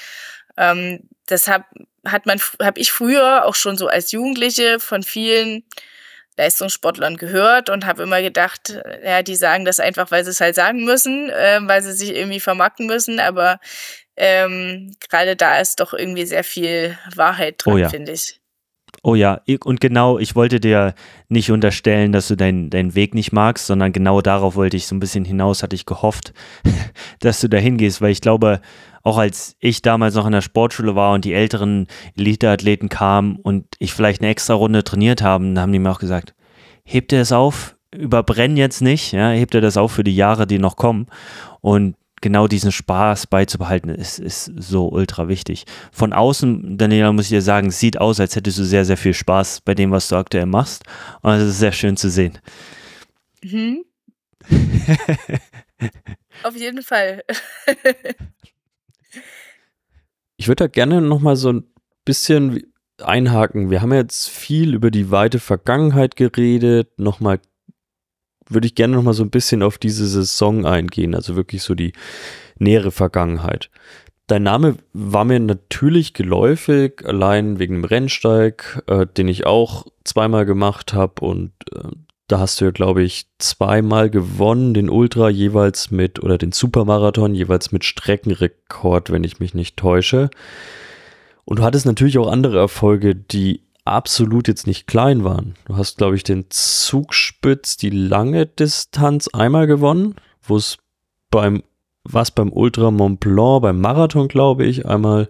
Ähm, deshalb hat man, habe ich früher auch schon so als Jugendliche von vielen Leistungssportlern gehört und habe immer gedacht, äh, ja, die sagen das einfach, weil sie es halt sagen müssen, äh, weil sie sich irgendwie vermarkten müssen, aber ähm, gerade da ist doch irgendwie sehr viel Wahrheit drin, oh ja. finde ich. Oh ja, und genau, ich wollte dir nicht unterstellen, dass du deinen dein Weg nicht magst, sondern genau darauf wollte ich so ein bisschen hinaus, hatte ich gehofft, dass du da hingehst, weil ich glaube, auch als ich damals noch in der Sportschule war und die älteren Eliteathleten kamen und ich vielleicht eine extra Runde trainiert haben, haben die mir auch gesagt, hebt ihr es auf, überbrenn jetzt nicht, ja, hebt ihr das auf für die Jahre, die noch kommen. Und genau diesen Spaß beizubehalten, ist, ist so ultra wichtig. Von außen, Daniela, muss ich dir sagen, sieht aus, als hättest du sehr, sehr viel Spaß bei dem, was du aktuell machst. Und es ist sehr schön zu sehen. Mhm. Auf jeden Fall. Ich würde da gerne nochmal so ein bisschen einhaken. Wir haben jetzt viel über die weite Vergangenheit geredet. Nochmal würde ich gerne nochmal so ein bisschen auf diese Saison eingehen, also wirklich so die nähere Vergangenheit. Dein Name war mir natürlich geläufig, allein wegen dem Rennsteig, äh, den ich auch zweimal gemacht habe und äh, da hast du ja, glaube ich, zweimal gewonnen, den Ultra jeweils mit, oder den Supermarathon jeweils mit Streckenrekord, wenn ich mich nicht täusche. Und du hattest natürlich auch andere Erfolge, die absolut jetzt nicht klein waren. Du hast, glaube ich, den Zugspitz, die lange Distanz einmal gewonnen, wo es beim was beim Ultra Mont Blanc, beim Marathon, glaube ich, einmal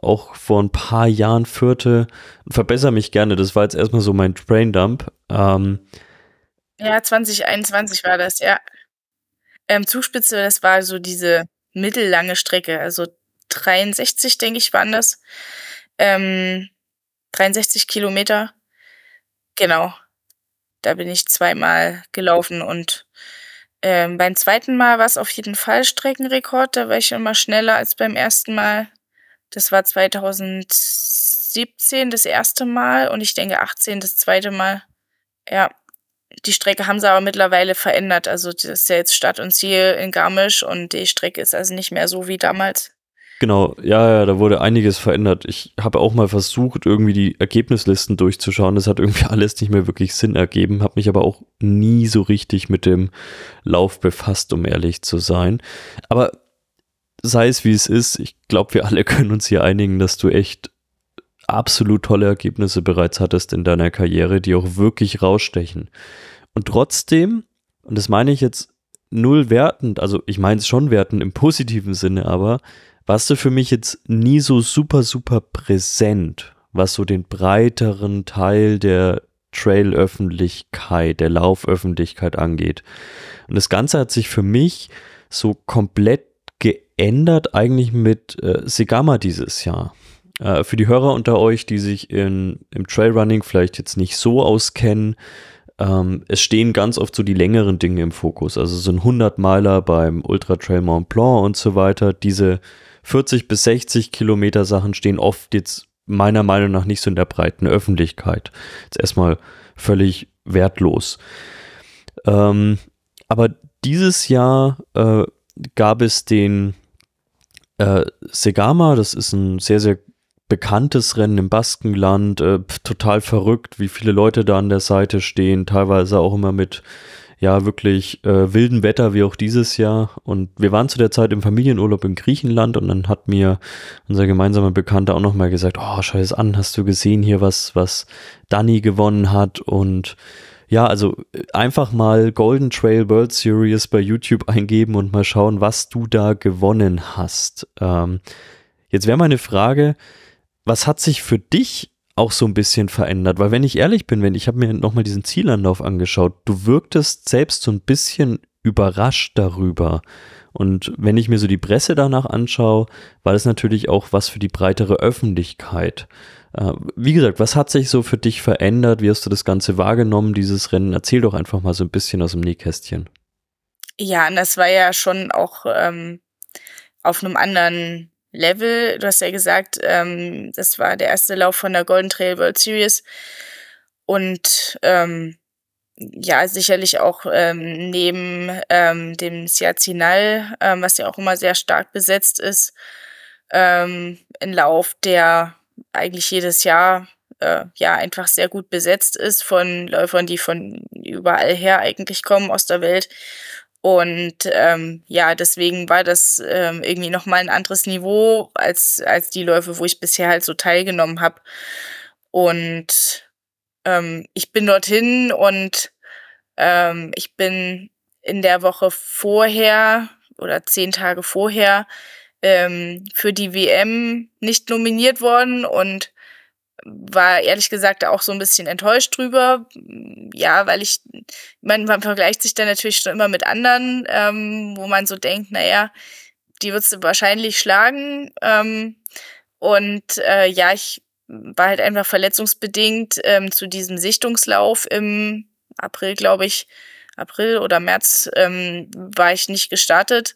auch vor ein paar Jahren vierte. Verbessere mich gerne, das war jetzt erstmal so mein Braindump. Ähm, ja, 2021 war das, ja. Ähm, Zugspitze, das war so diese mittellange Strecke, also 63, denke ich, waren das. Ähm, 63 Kilometer. Genau. Da bin ich zweimal gelaufen und ähm, beim zweiten Mal war es auf jeden Fall Streckenrekord. Da war ich immer schneller als beim ersten Mal. Das war 2017 das erste Mal und ich denke 18 das zweite Mal. Ja, die Strecke haben sie aber mittlerweile verändert. Also das ist ja jetzt Stadt und Ziel in Garmisch und die Strecke ist also nicht mehr so wie damals. Genau, ja, ja, da wurde einiges verändert. Ich habe auch mal versucht, irgendwie die Ergebnislisten durchzuschauen. Das hat irgendwie alles nicht mehr wirklich Sinn ergeben, habe mich aber auch nie so richtig mit dem Lauf befasst, um ehrlich zu sein. Aber sei es wie es ist, ich glaube, wir alle können uns hier einigen, dass du echt absolut tolle Ergebnisse bereits hattest in deiner Karriere, die auch wirklich rausstechen. Und trotzdem, und das meine ich jetzt null wertend, also ich meine es schon wertend im positiven Sinne, aber warst du für mich jetzt nie so super, super präsent, was so den breiteren Teil der Trail-Öffentlichkeit, der Lauföffentlichkeit angeht. Und das Ganze hat sich für mich so komplett geändert eigentlich mit äh, Segama dieses Jahr. Äh, für die Hörer unter euch, die sich in, im Trailrunning vielleicht jetzt nicht so auskennen, ähm, es stehen ganz oft so die längeren Dinge im Fokus. Also so ein 100-Meiler beim Ultra Trail Mont Blanc und so weiter. Diese 40 bis 60 Kilometer Sachen stehen oft jetzt meiner Meinung nach nicht so in der breiten Öffentlichkeit. Jetzt erstmal völlig wertlos. Ähm, aber dieses Jahr äh, gab es den äh, Segama, das ist ein sehr, sehr bekanntes Rennen im Baskenland, äh, total verrückt, wie viele Leute da an der Seite stehen, teilweise auch immer mit ja wirklich äh, wildem Wetter wie auch dieses Jahr. Und wir waren zu der Zeit im Familienurlaub in Griechenland und dann hat mir unser gemeinsamer Bekannter auch nochmal gesagt, oh, es an, hast du gesehen hier, was, was Danny gewonnen hat und ja, also äh, einfach mal Golden Trail World Series bei YouTube eingeben und mal schauen, was du da gewonnen hast. Ähm, jetzt wäre meine Frage, was hat sich für dich auch so ein bisschen verändert? Weil wenn ich ehrlich bin, wenn ich habe mir nochmal diesen Zielanlauf angeschaut, du wirktest selbst so ein bisschen überrascht darüber. Und wenn ich mir so die Presse danach anschaue, war das natürlich auch was für die breitere Öffentlichkeit. Äh, wie gesagt, was hat sich so für dich verändert? Wie hast du das Ganze wahrgenommen, dieses Rennen? Erzähl doch einfach mal so ein bisschen aus dem Nähkästchen. Ja, und das war ja schon auch ähm, auf einem anderen Level. Du hast ja gesagt, ähm, das war der erste Lauf von der Golden Trail World Series. Und ähm, ja, sicherlich auch ähm, neben ähm, dem Siazinal, ähm, was ja auch immer sehr stark besetzt ist, ähm, ein Lauf, der eigentlich jedes Jahr äh, ja einfach sehr gut besetzt ist von Läufern, die von überall her eigentlich kommen aus der Welt. Und ähm, ja, deswegen war das ähm, irgendwie nochmal ein anderes Niveau als, als die Läufe, wo ich bisher halt so teilgenommen habe. Und ähm, ich bin dorthin und ähm, ich bin in der Woche vorher oder zehn Tage vorher ähm, für die WM nicht nominiert worden und war ehrlich gesagt auch so ein bisschen enttäuscht drüber. Ja, weil ich, man, man vergleicht sich dann natürlich schon immer mit anderen, ähm, wo man so denkt, naja, die würdest du wahrscheinlich schlagen. Ähm, und äh, ja, ich war halt einfach verletzungsbedingt ähm, zu diesem Sichtungslauf im April, glaube ich, April oder März ähm, war ich nicht gestartet.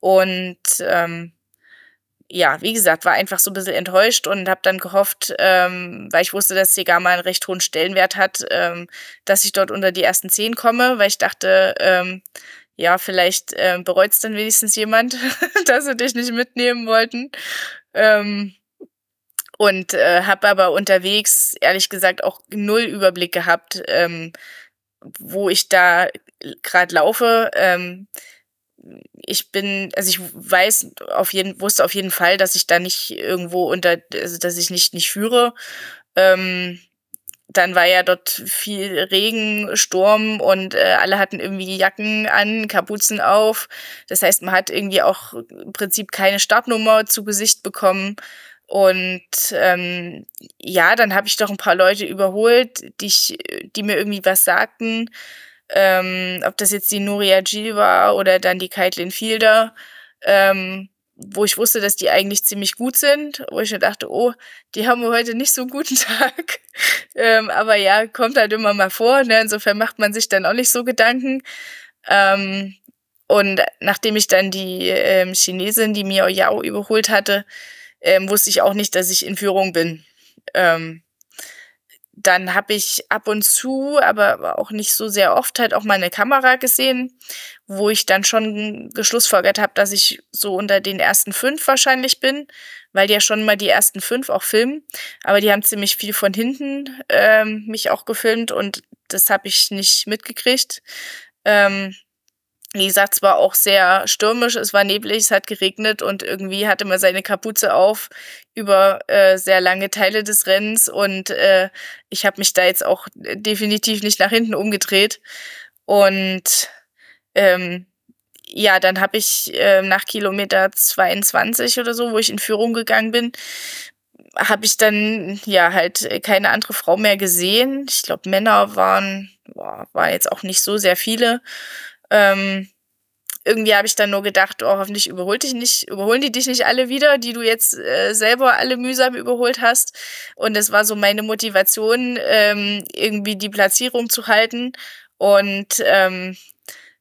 Und ähm, ja, wie gesagt, war einfach so ein bisschen enttäuscht und habe dann gehofft, ähm, weil ich wusste, dass Segama einen recht hohen Stellenwert hat, ähm, dass ich dort unter die ersten zehn komme, weil ich dachte, ähm, ja, vielleicht äh, bereut es dann wenigstens jemand, dass sie dich nicht mitnehmen wollten. Ähm, und äh, habe aber unterwegs, ehrlich gesagt, auch null Überblick gehabt, ähm, wo ich da gerade laufe. Ähm, ich bin, also ich weiß auf jeden, wusste auf jeden Fall, dass ich da nicht irgendwo unter, also dass ich nicht, nicht führe. Ähm, dann war ja dort viel Regen, Sturm und äh, alle hatten irgendwie Jacken an, Kapuzen auf. Das heißt, man hat irgendwie auch im Prinzip keine Startnummer zu Gesicht bekommen. Und ähm, ja, dann habe ich doch ein paar Leute überholt, die, ich, die mir irgendwie was sagten. Ähm, ob das jetzt die Nuria G war oder dann die Kaitlin Fielder. Ähm, wo ich wusste, dass die eigentlich ziemlich gut sind, wo ich mir dachte, oh, die haben heute nicht so einen guten Tag. ähm, aber ja, kommt halt immer mal vor. Ne? Insofern macht man sich dann auch nicht so Gedanken. Ähm, und nachdem ich dann die ähm, Chinesin, die Miao Yao überholt hatte, ähm, wusste ich auch nicht, dass ich in Führung bin. Ähm, dann habe ich ab und zu, aber auch nicht so sehr oft, halt auch mal eine Kamera gesehen, wo ich dann schon geschlussfolgert habe, dass ich so unter den ersten fünf wahrscheinlich bin, weil die ja schon mal die ersten fünf auch filmen. Aber die haben ziemlich viel von hinten ähm, mich auch gefilmt und das habe ich nicht mitgekriegt. Ähm, wie gesagt, es war auch sehr stürmisch, es war neblig, es hat geregnet und irgendwie hatte man seine Kapuze auf über äh, sehr lange Teile des Rennens und äh, ich habe mich da jetzt auch definitiv nicht nach hinten umgedreht. Und ähm, ja, dann habe ich äh, nach Kilometer 22 oder so, wo ich in Führung gegangen bin, habe ich dann ja halt keine andere Frau mehr gesehen. Ich glaube, Männer waren, boah, waren jetzt auch nicht so sehr viele. Ähm, irgendwie habe ich dann nur gedacht, oh, hoffentlich überholt dich nicht, überholen die dich nicht alle wieder, die du jetzt äh, selber alle mühsam überholt hast. Und das war so meine Motivation, ähm, irgendwie die Platzierung zu halten. Und ähm,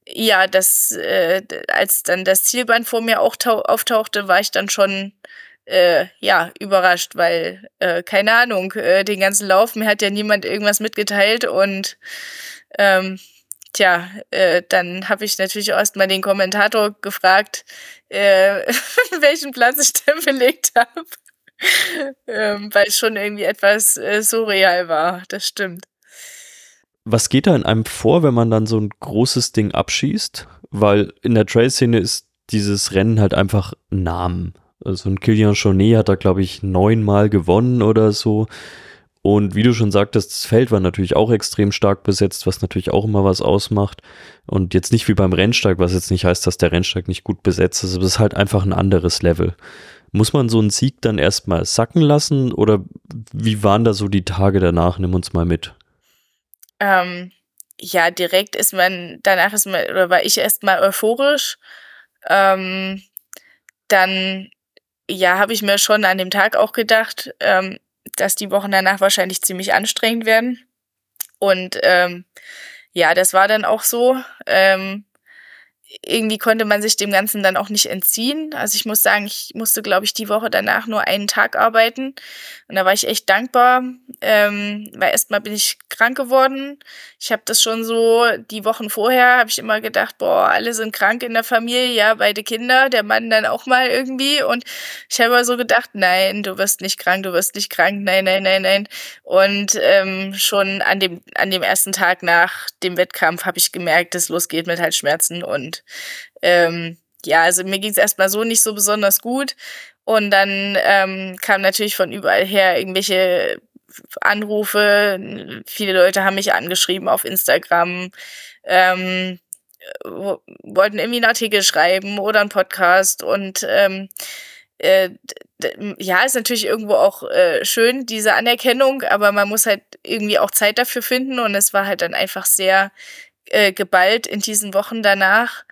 ja, das, äh, als dann das Zielband vor mir auch auftauchte, war ich dann schon äh, ja überrascht, weil äh, keine Ahnung, äh, den ganzen Lauf mir hat ja niemand irgendwas mitgeteilt und ähm, Tja, äh, dann habe ich natürlich erstmal den Kommentator gefragt, äh, welchen Platz ich denn belegt habe. ähm, weil es schon irgendwie etwas äh, surreal war, das stimmt. Was geht da in einem vor, wenn man dann so ein großes Ding abschießt? Weil in der Trail-Szene ist dieses Rennen halt einfach ein Namen. Also ein Kilian Jornet hat da, glaube ich, neunmal gewonnen oder so. Und wie du schon sagtest, das Feld war natürlich auch extrem stark besetzt, was natürlich auch immer was ausmacht. Und jetzt nicht wie beim Rennsteig, was jetzt nicht heißt, dass der Rennsteig nicht gut besetzt ist, aber es ist halt einfach ein anderes Level. Muss man so einen Sieg dann erstmal sacken lassen oder wie waren da so die Tage danach? Nimm uns mal mit. Ähm, ja, direkt ist man, danach ist man, oder war ich erstmal euphorisch. Ähm, dann, ja, habe ich mir schon an dem Tag auch gedacht, ähm, dass die Wochen danach wahrscheinlich ziemlich anstrengend werden. Und ähm, ja, das war dann auch so. Ähm, irgendwie konnte man sich dem Ganzen dann auch nicht entziehen. Also ich muss sagen, ich musste, glaube ich, die Woche danach nur einen Tag arbeiten. Und da war ich echt dankbar, ähm, weil erstmal bin ich krank geworden. Ich habe das schon so, die Wochen vorher habe ich immer gedacht, boah, alle sind krank in der Familie, ja, beide Kinder, der Mann dann auch mal irgendwie. Und ich habe immer so gedacht, nein, du wirst nicht krank, du wirst nicht krank, nein, nein, nein, nein. Und ähm, schon an dem, an dem ersten Tag nach dem Wettkampf habe ich gemerkt, es losgeht mit Halsschmerzen und ähm, ja, also mir ging es erstmal so nicht so besonders gut. Und dann ähm, kam natürlich von überall her irgendwelche Anrufe. Viele Leute haben mich angeschrieben auf Instagram, ähm, wollten irgendwie einen Artikel schreiben oder einen Podcast. Und ähm, äh, ja, ist natürlich irgendwo auch äh, schön, diese Anerkennung, aber man muss halt irgendwie auch Zeit dafür finden. Und es war halt dann einfach sehr äh, geballt in diesen Wochen danach.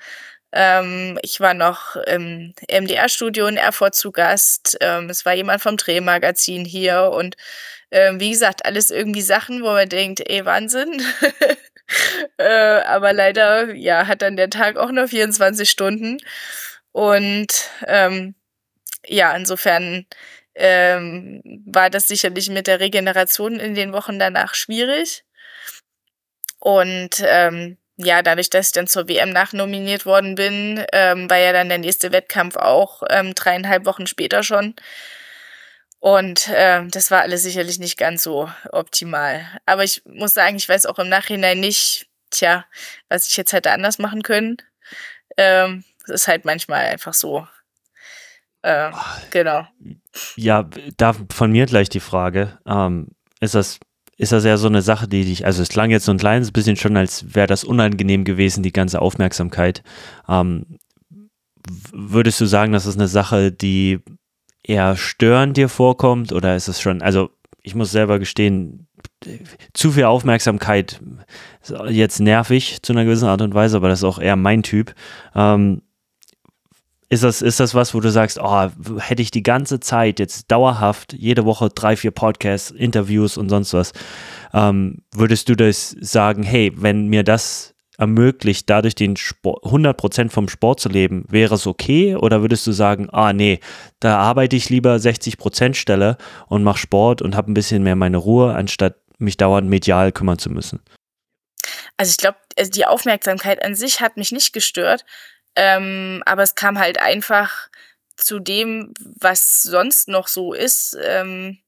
Ähm, ich war noch im MDR-Studio in Erfurt zu Gast. Ähm, es war jemand vom Drehmagazin hier und ähm, wie gesagt, alles irgendwie Sachen, wo man denkt, ey, Wahnsinn. äh, aber leider, ja, hat dann der Tag auch nur 24 Stunden. Und ähm, ja, insofern ähm, war das sicherlich mit der Regeneration in den Wochen danach schwierig. Und ähm, ja, dadurch, dass ich dann zur WM nachnominiert worden bin, ähm, war ja dann der nächste Wettkampf auch ähm, dreieinhalb Wochen später schon. Und ähm, das war alles sicherlich nicht ganz so optimal. Aber ich muss sagen, ich weiß auch im Nachhinein nicht, tja, was ich jetzt hätte anders machen können. Ähm, das ist halt manchmal einfach so. Äh, genau. Ja, da von mir gleich die Frage. Ähm, ist das ist das ja so eine Sache, die dich, also es klang jetzt so ein kleines bisschen schon, als wäre das unangenehm gewesen, die ganze Aufmerksamkeit. Ähm, würdest du sagen, das ist eine Sache, die eher störend dir vorkommt oder ist es schon, also ich muss selber gestehen, zu viel Aufmerksamkeit ist jetzt nervig zu einer gewissen Art und Weise, aber das ist auch eher mein Typ. Ähm, ist das, ist das was, wo du sagst, oh, hätte ich die ganze Zeit jetzt dauerhaft, jede Woche drei, vier Podcasts, Interviews und sonst was, ähm, würdest du das sagen, hey, wenn mir das ermöglicht, dadurch den Sport, 100% vom Sport zu leben, wäre es okay? Oder würdest du sagen, ah nee, da arbeite ich lieber 60% Stelle und mache Sport und habe ein bisschen mehr meine Ruhe, anstatt mich dauernd medial kümmern zu müssen? Also ich glaube, also die Aufmerksamkeit an sich hat mich nicht gestört. Ähm, aber es kam halt einfach zu dem, was sonst noch so ist. Ähm,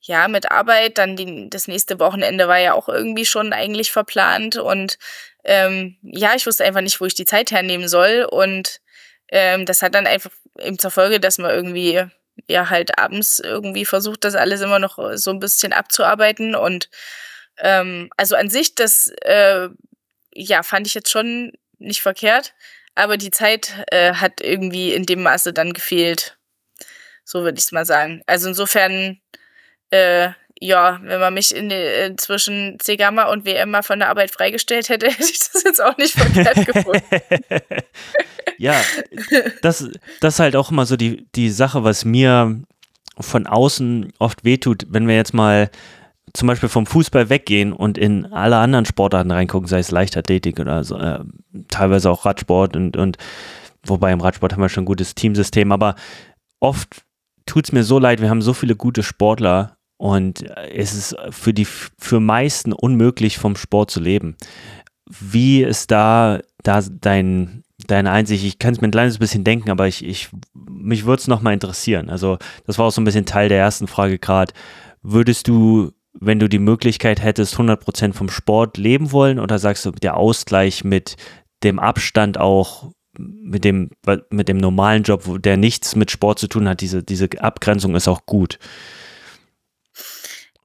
ja, mit Arbeit, dann die, das nächste Wochenende war ja auch irgendwie schon eigentlich verplant. Und ähm, ja, ich wusste einfach nicht, wo ich die Zeit hernehmen soll. Und ähm, das hat dann einfach eben zur Folge, dass man irgendwie ja halt abends irgendwie versucht, das alles immer noch so ein bisschen abzuarbeiten. Und ähm, also an sich, das äh, ja fand ich jetzt schon nicht verkehrt aber die Zeit äh, hat irgendwie in dem Maße dann gefehlt. So würde ich es mal sagen. Also insofern, äh, ja, wenn man mich in, äh, zwischen C-Gamma und WM mal von der Arbeit freigestellt hätte, hätte ich das jetzt auch nicht verkehrt gefunden. ja, das, das ist halt auch immer so die, die Sache, was mir von außen oft wehtut, wenn wir jetzt mal zum Beispiel vom Fußball weggehen und in alle anderen Sportarten reingucken, sei es Leichtathletik oder so, äh, teilweise auch Radsport und, und wobei im Radsport haben wir schon ein gutes Teamsystem, aber oft tut es mir so leid, wir haben so viele gute Sportler und es ist für die für meisten unmöglich vom Sport zu leben. Wie ist da, da dein, deine Einsicht? Ich kann es mir ein kleines bisschen denken, aber ich, ich mich würde es nochmal interessieren. Also, das war auch so ein bisschen Teil der ersten Frage gerade. Würdest du wenn du die Möglichkeit hättest, 100% vom Sport leben wollen oder sagst du, der Ausgleich mit dem Abstand auch, mit dem, mit dem normalen Job, der nichts mit Sport zu tun hat, diese, diese Abgrenzung ist auch gut?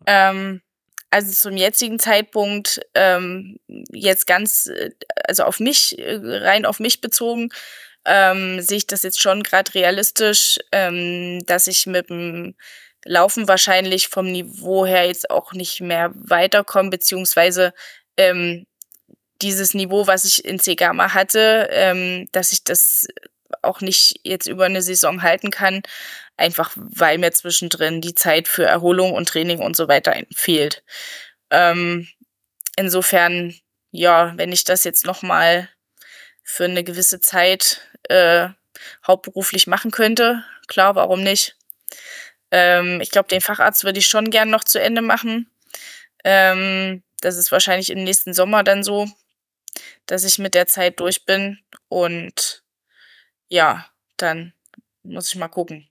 Ähm, also zum jetzigen Zeitpunkt ähm, jetzt ganz, also auf mich, rein auf mich bezogen, ähm, sehe ich das jetzt schon gerade realistisch, ähm, dass ich mit dem Laufen wahrscheinlich vom Niveau her jetzt auch nicht mehr weiterkommen, beziehungsweise ähm, dieses Niveau, was ich in C-Gamma hatte, ähm, dass ich das auch nicht jetzt über eine Saison halten kann, einfach weil mir zwischendrin die Zeit für Erholung und Training und so weiter fehlt. Ähm, insofern, ja, wenn ich das jetzt nochmal für eine gewisse Zeit äh, hauptberuflich machen könnte, klar, warum nicht? Ähm, ich glaube, den Facharzt würde ich schon gern noch zu Ende machen. Ähm, das ist wahrscheinlich im nächsten Sommer dann so, dass ich mit der Zeit durch bin. Und ja, dann muss ich mal gucken.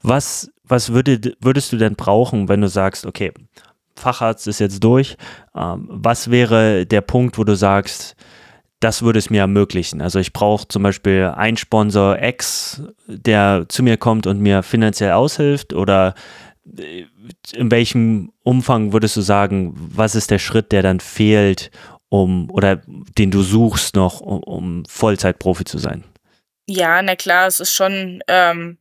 Was, was würde, würdest du denn brauchen, wenn du sagst, okay, Facharzt ist jetzt durch. Ähm, was wäre der Punkt, wo du sagst, das würde es mir ermöglichen. Also ich brauche zum Beispiel einen Sponsor X, der zu mir kommt und mir finanziell aushilft oder äh, in welchem Umfang würdest du sagen, was ist der Schritt, der dann fehlt, um oder den du suchst noch, um, um Vollzeitprofi zu sein? Ja, na klar, es ist schon ähm,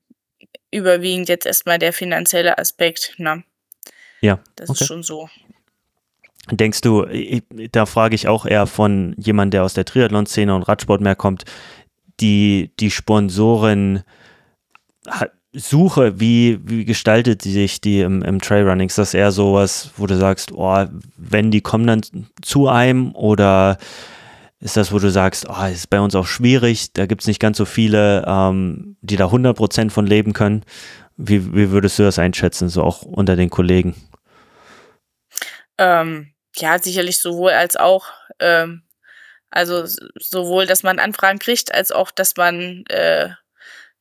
überwiegend jetzt erstmal der finanzielle Aspekt. Ne? Ja. Das okay. ist schon so. Denkst du, da frage ich auch eher von jemand, der aus der Triathlon-Szene und Radsport mehr kommt, die, die Sponsoren Suche, wie, wie gestaltet sich die im, im Trailrunning? Ist das eher sowas, wo du sagst, oh, wenn die kommen dann zu einem oder ist das, wo du sagst, oh, ist bei uns auch schwierig, da gibt es nicht ganz so viele, ähm, die da 100% von leben können? Wie, wie würdest du das einschätzen, so auch unter den Kollegen? Ähm, ja, sicherlich sowohl als auch. Ähm, also sowohl, dass man Anfragen kriegt, als auch, dass man äh,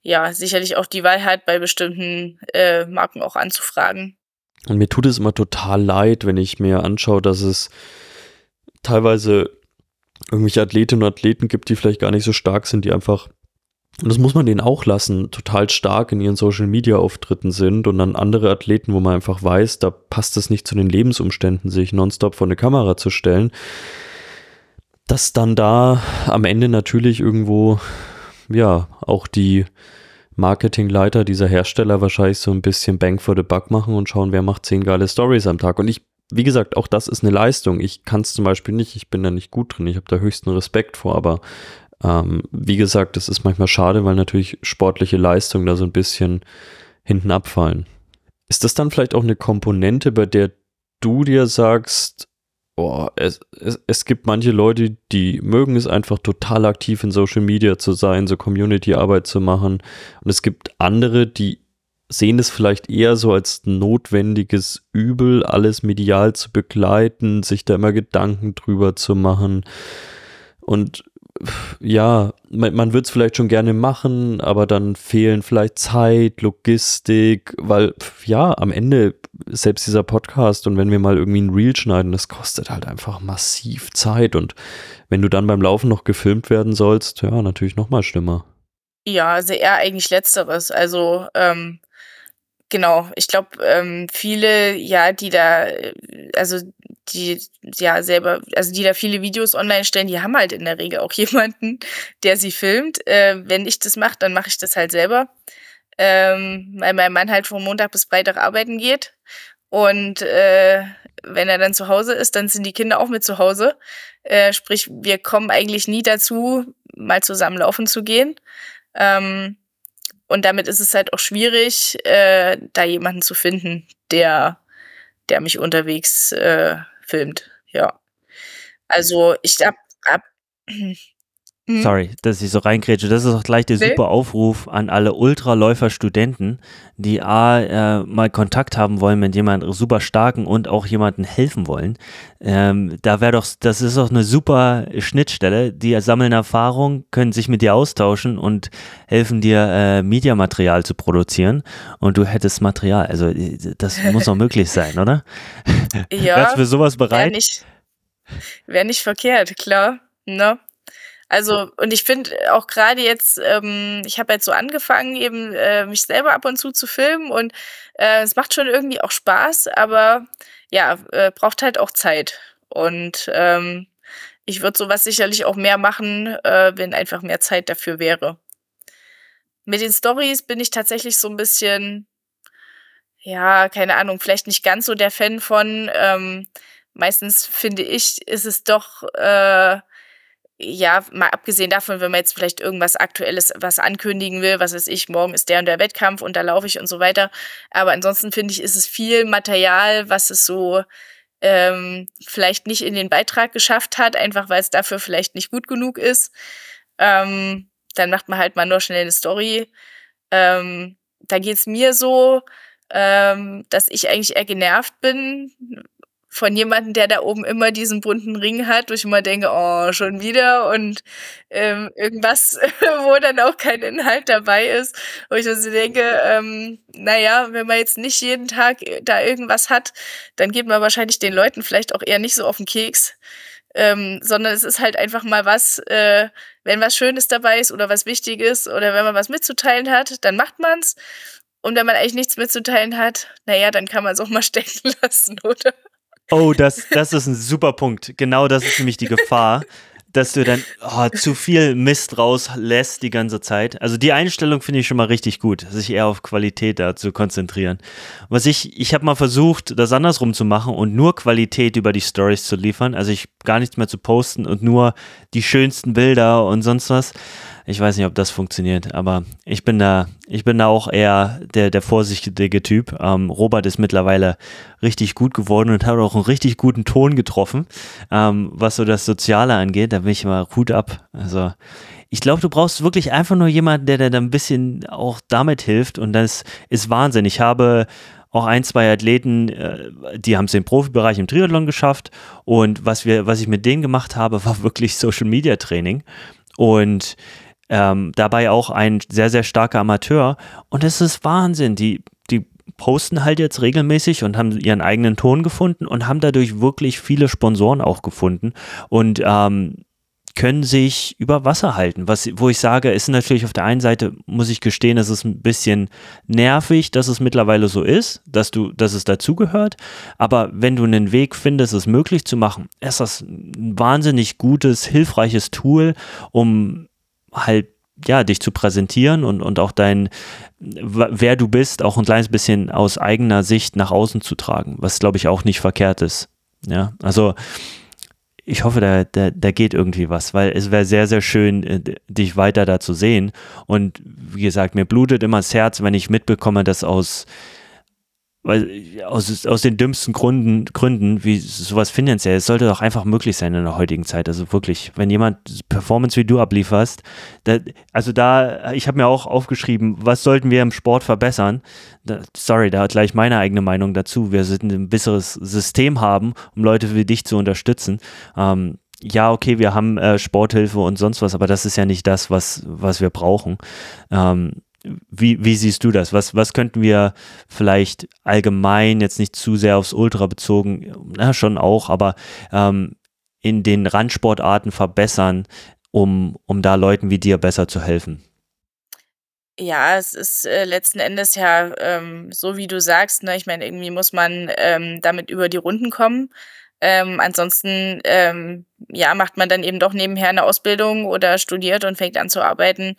ja sicherlich auch die Wahl hat, bei bestimmten äh, Marken auch anzufragen. Und mir tut es immer total leid, wenn ich mir anschaue, dass es teilweise irgendwelche Athletinnen und Athleten gibt, die vielleicht gar nicht so stark sind, die einfach und das muss man denen auch lassen, total stark in ihren Social-Media-Auftritten sind und dann andere Athleten, wo man einfach weiß, da passt es nicht zu den Lebensumständen, sich nonstop vor eine Kamera zu stellen, dass dann da am Ende natürlich irgendwo, ja, auch die Marketingleiter dieser Hersteller wahrscheinlich so ein bisschen Bang for the Buck machen und schauen, wer macht zehn geile Stories am Tag. Und ich, wie gesagt, auch das ist eine Leistung. Ich kann es zum Beispiel nicht, ich bin da nicht gut drin, ich habe da höchsten Respekt vor, aber ähm, wie gesagt, das ist manchmal schade, weil natürlich sportliche Leistungen da so ein bisschen hinten abfallen. Ist das dann vielleicht auch eine Komponente, bei der du dir sagst, boah, es, es, es gibt manche Leute, die mögen es einfach total aktiv in Social Media zu sein, so Community-Arbeit zu machen. Und es gibt andere, die sehen es vielleicht eher so als notwendiges Übel, alles medial zu begleiten, sich da immer Gedanken drüber zu machen. Und ja, man, man würde es vielleicht schon gerne machen, aber dann fehlen vielleicht Zeit, Logistik, weil ja, am Ende selbst dieser Podcast und wenn wir mal irgendwie ein Reel schneiden, das kostet halt einfach massiv Zeit und wenn du dann beim Laufen noch gefilmt werden sollst, ja, natürlich noch mal schlimmer. Ja, also eher eigentlich letzteres. Also ähm, Genau, ich glaube, ähm, viele, ja, die da, also die ja selber, also die da viele Videos online stellen, die haben halt in der Regel auch jemanden, der sie filmt. Äh, wenn ich das mache, dann mache ich das halt selber. Ähm, weil mein Mann halt von Montag bis Freitag arbeiten geht. Und äh, wenn er dann zu Hause ist, dann sind die Kinder auch mit zu Hause. Äh, sprich, wir kommen eigentlich nie dazu, mal zusammen laufen zu gehen. Ähm, und damit ist es halt auch schwierig, äh, da jemanden zu finden, der, der mich unterwegs äh, filmt. Ja. Also ich hab, hab Mhm. Sorry, dass ich so reingrätsche. Das ist auch gleich der nee. super Aufruf an alle Ultraläufer-Studenten, die A, äh, mal Kontakt haben wollen mit jemandem super starken und auch jemanden helfen wollen. Ähm, da wäre doch, das ist doch eine super Schnittstelle. Die sammeln Erfahrung, können sich mit dir austauschen und helfen dir, äh, Mediamaterial zu produzieren. Und du hättest Material. Also, das muss doch möglich sein, oder? Ja. Wärst du für sowas bereit? Wäre nicht, wär nicht verkehrt, klar. Ne? Also, und ich finde auch gerade jetzt, ähm, ich habe jetzt so angefangen, eben äh, mich selber ab und zu zu filmen und äh, es macht schon irgendwie auch Spaß, aber ja, äh, braucht halt auch Zeit. Und ähm, ich würde sowas sicherlich auch mehr machen, äh, wenn einfach mehr Zeit dafür wäre. Mit den Stories bin ich tatsächlich so ein bisschen, ja, keine Ahnung, vielleicht nicht ganz so der Fan von. Ähm, meistens finde ich, ist es doch äh, ja, mal abgesehen davon, wenn man jetzt vielleicht irgendwas Aktuelles was ankündigen will, was weiß ich, morgen ist der und der Wettkampf und da laufe ich und so weiter. Aber ansonsten finde ich, ist es viel Material, was es so ähm, vielleicht nicht in den Beitrag geschafft hat, einfach weil es dafür vielleicht nicht gut genug ist. Ähm, dann macht man halt mal nur schnell eine Story. Ähm, da geht's mir so, ähm, dass ich eigentlich eher genervt bin, von jemandem, der da oben immer diesen bunten Ring hat, wo ich immer denke, oh, schon wieder und ähm, irgendwas, wo dann auch kein Inhalt dabei ist, wo ich also denke, ähm, naja, wenn man jetzt nicht jeden Tag da irgendwas hat, dann geht man wahrscheinlich den Leuten vielleicht auch eher nicht so auf den Keks. Ähm, sondern es ist halt einfach mal was, äh, wenn was Schönes dabei ist oder was Wichtiges oder wenn man was mitzuteilen hat, dann macht man's. Und wenn man eigentlich nichts mitzuteilen hat, naja, dann kann man es auch mal stecken lassen, oder? Oh, das, das ist ein super Punkt. Genau das ist nämlich die Gefahr, dass du dann oh, zu viel Mist rauslässt die ganze Zeit. Also die Einstellung finde ich schon mal richtig gut, sich eher auf Qualität da zu konzentrieren. Was ich, ich habe mal versucht, das andersrum zu machen und nur Qualität über die Stories zu liefern. Also ich gar nichts mehr zu posten und nur die schönsten Bilder und sonst was. Ich weiß nicht, ob das funktioniert, aber ich bin da, ich bin da auch eher der, der vorsichtige Typ. Ähm, Robert ist mittlerweile richtig gut geworden und hat auch einen richtig guten Ton getroffen, ähm, was so das Soziale angeht. Da bin ich mal Hut ab. Also ich glaube, du brauchst wirklich einfach nur jemanden, der dir da ein bisschen auch damit hilft und das ist Wahnsinn. Ich habe auch ein, zwei Athleten, äh, die haben es im Profibereich im Triathlon geschafft und was wir, was ich mit denen gemacht habe, war wirklich Social Media Training und ähm, dabei auch ein sehr, sehr starker Amateur. Und es ist Wahnsinn. Die, die posten halt jetzt regelmäßig und haben ihren eigenen Ton gefunden und haben dadurch wirklich viele Sponsoren auch gefunden. Und ähm, können sich über Wasser halten. Was, wo ich sage, ist natürlich auf der einen Seite, muss ich gestehen, es ist ein bisschen nervig, dass es mittlerweile so ist, dass du, dass es dazugehört. Aber wenn du einen Weg findest, es möglich zu machen, ist das ein wahnsinnig gutes, hilfreiches Tool, um halt ja, dich zu präsentieren und, und auch dein, wer du bist, auch ein kleines bisschen aus eigener Sicht nach außen zu tragen, was glaube ich auch nicht verkehrt ist. Ja, also ich hoffe, da, da, da geht irgendwie was, weil es wäre sehr, sehr schön, äh, dich weiter da zu sehen. Und wie gesagt, mir blutet immer das Herz, wenn ich mitbekomme, dass aus weil aus, aus den dümmsten Gründen, Gründen, wie sowas finanziell, es sollte doch einfach möglich sein in der heutigen Zeit. Also wirklich, wenn jemand Performance wie du ablieferst, da, also da, ich habe mir auch aufgeschrieben, was sollten wir im Sport verbessern? Da, sorry, da hat gleich meine eigene Meinung dazu. Wir sollten ein besseres System haben, um Leute wie dich zu unterstützen. Ähm, ja, okay, wir haben äh, Sporthilfe und sonst was, aber das ist ja nicht das, was, was wir brauchen. Ähm, wie, wie siehst du das? Was, was könnten wir vielleicht allgemein, jetzt nicht zu sehr aufs Ultra bezogen, na schon auch, aber ähm, in den Randsportarten verbessern, um, um da Leuten wie dir besser zu helfen? Ja, es ist äh, letzten Endes ja ähm, so, wie du sagst. Ne? Ich meine, irgendwie muss man ähm, damit über die Runden kommen. Ähm, ansonsten, ähm, ja, macht man dann eben doch nebenher eine Ausbildung oder studiert und fängt an zu arbeiten.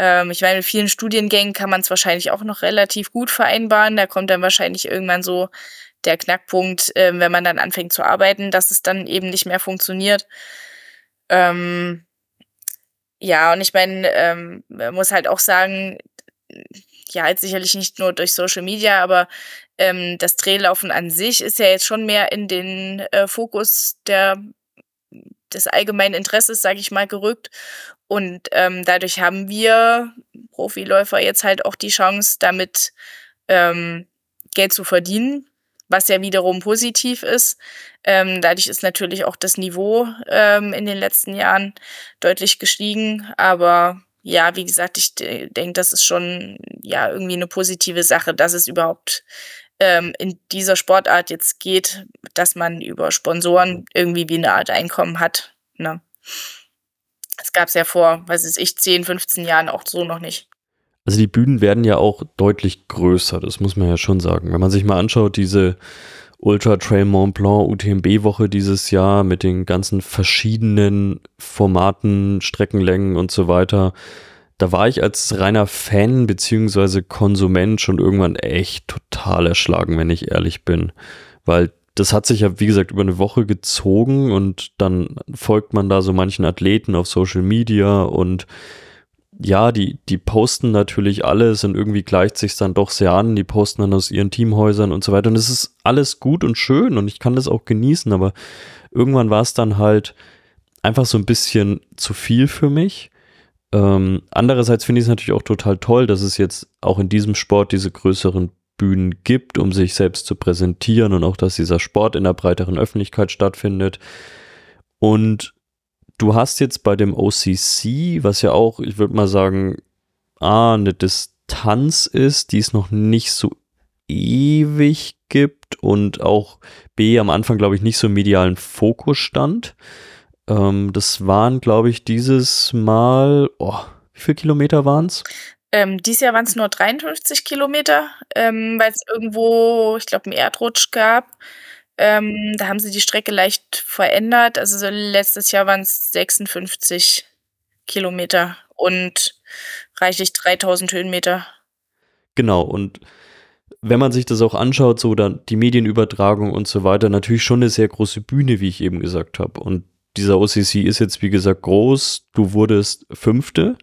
Ähm, ich meine, mit vielen Studiengängen kann man es wahrscheinlich auch noch relativ gut vereinbaren. Da kommt dann wahrscheinlich irgendwann so der Knackpunkt, äh, wenn man dann anfängt zu arbeiten, dass es dann eben nicht mehr funktioniert. Ähm, ja, und ich meine, ähm, man muss halt auch sagen, ja, jetzt sicherlich nicht nur durch Social Media, aber ähm, das Drehlaufen an sich ist ja jetzt schon mehr in den äh, Fokus der des allgemeinen Interesses, sage ich mal, gerückt. Und ähm, dadurch haben wir Profiläufer jetzt halt auch die Chance, damit ähm, Geld zu verdienen, was ja wiederum positiv ist. Ähm, dadurch ist natürlich auch das Niveau ähm, in den letzten Jahren deutlich gestiegen. Aber ja, wie gesagt, ich denke, das ist schon ja irgendwie eine positive Sache, dass es überhaupt ähm, in dieser Sportart jetzt geht, dass man über Sponsoren irgendwie wie eine Art Einkommen hat. Ne? Das gab es ja vor, weiß ich, 10, 15 Jahren auch so noch nicht. Also die Bühnen werden ja auch deutlich größer, das muss man ja schon sagen. Wenn man sich mal anschaut, diese Ultra Trail Mont Blanc UTMB-Woche dieses Jahr mit den ganzen verschiedenen Formaten, Streckenlängen und so weiter, da war ich als reiner Fan bzw. Konsument schon irgendwann echt total erschlagen, wenn ich ehrlich bin. Weil das hat sich ja, wie gesagt, über eine Woche gezogen und dann folgt man da so manchen Athleten auf Social Media und ja, die, die posten natürlich alles und irgendwie gleicht sich dann doch sehr an. Die posten dann aus ihren Teamhäusern und so weiter. Und es ist alles gut und schön und ich kann das auch genießen, aber irgendwann war es dann halt einfach so ein bisschen zu viel für mich. Ähm, andererseits finde ich es natürlich auch total toll, dass es jetzt auch in diesem Sport diese größeren Bühnen gibt, um sich selbst zu präsentieren und auch, dass dieser Sport in der breiteren Öffentlichkeit stattfindet. Und du hast jetzt bei dem OCC, was ja auch, ich würde mal sagen, A, eine Distanz ist, die es noch nicht so ewig gibt und auch B, am Anfang, glaube ich, nicht so im medialen Fokus stand. Ähm, das waren, glaube ich, dieses Mal, oh, wie viele Kilometer waren es? Ähm, dieses Jahr waren es nur 53 Kilometer, ähm, weil es irgendwo, ich glaube, einen Erdrutsch gab. Ähm, da haben sie die Strecke leicht verändert. Also so letztes Jahr waren es 56 Kilometer und reichlich 3000 Höhenmeter. Genau, und wenn man sich das auch anschaut, so dann die Medienübertragung und so weiter, natürlich schon eine sehr große Bühne, wie ich eben gesagt habe. Und dieser OCC ist jetzt, wie gesagt, groß. Du wurdest Fünfte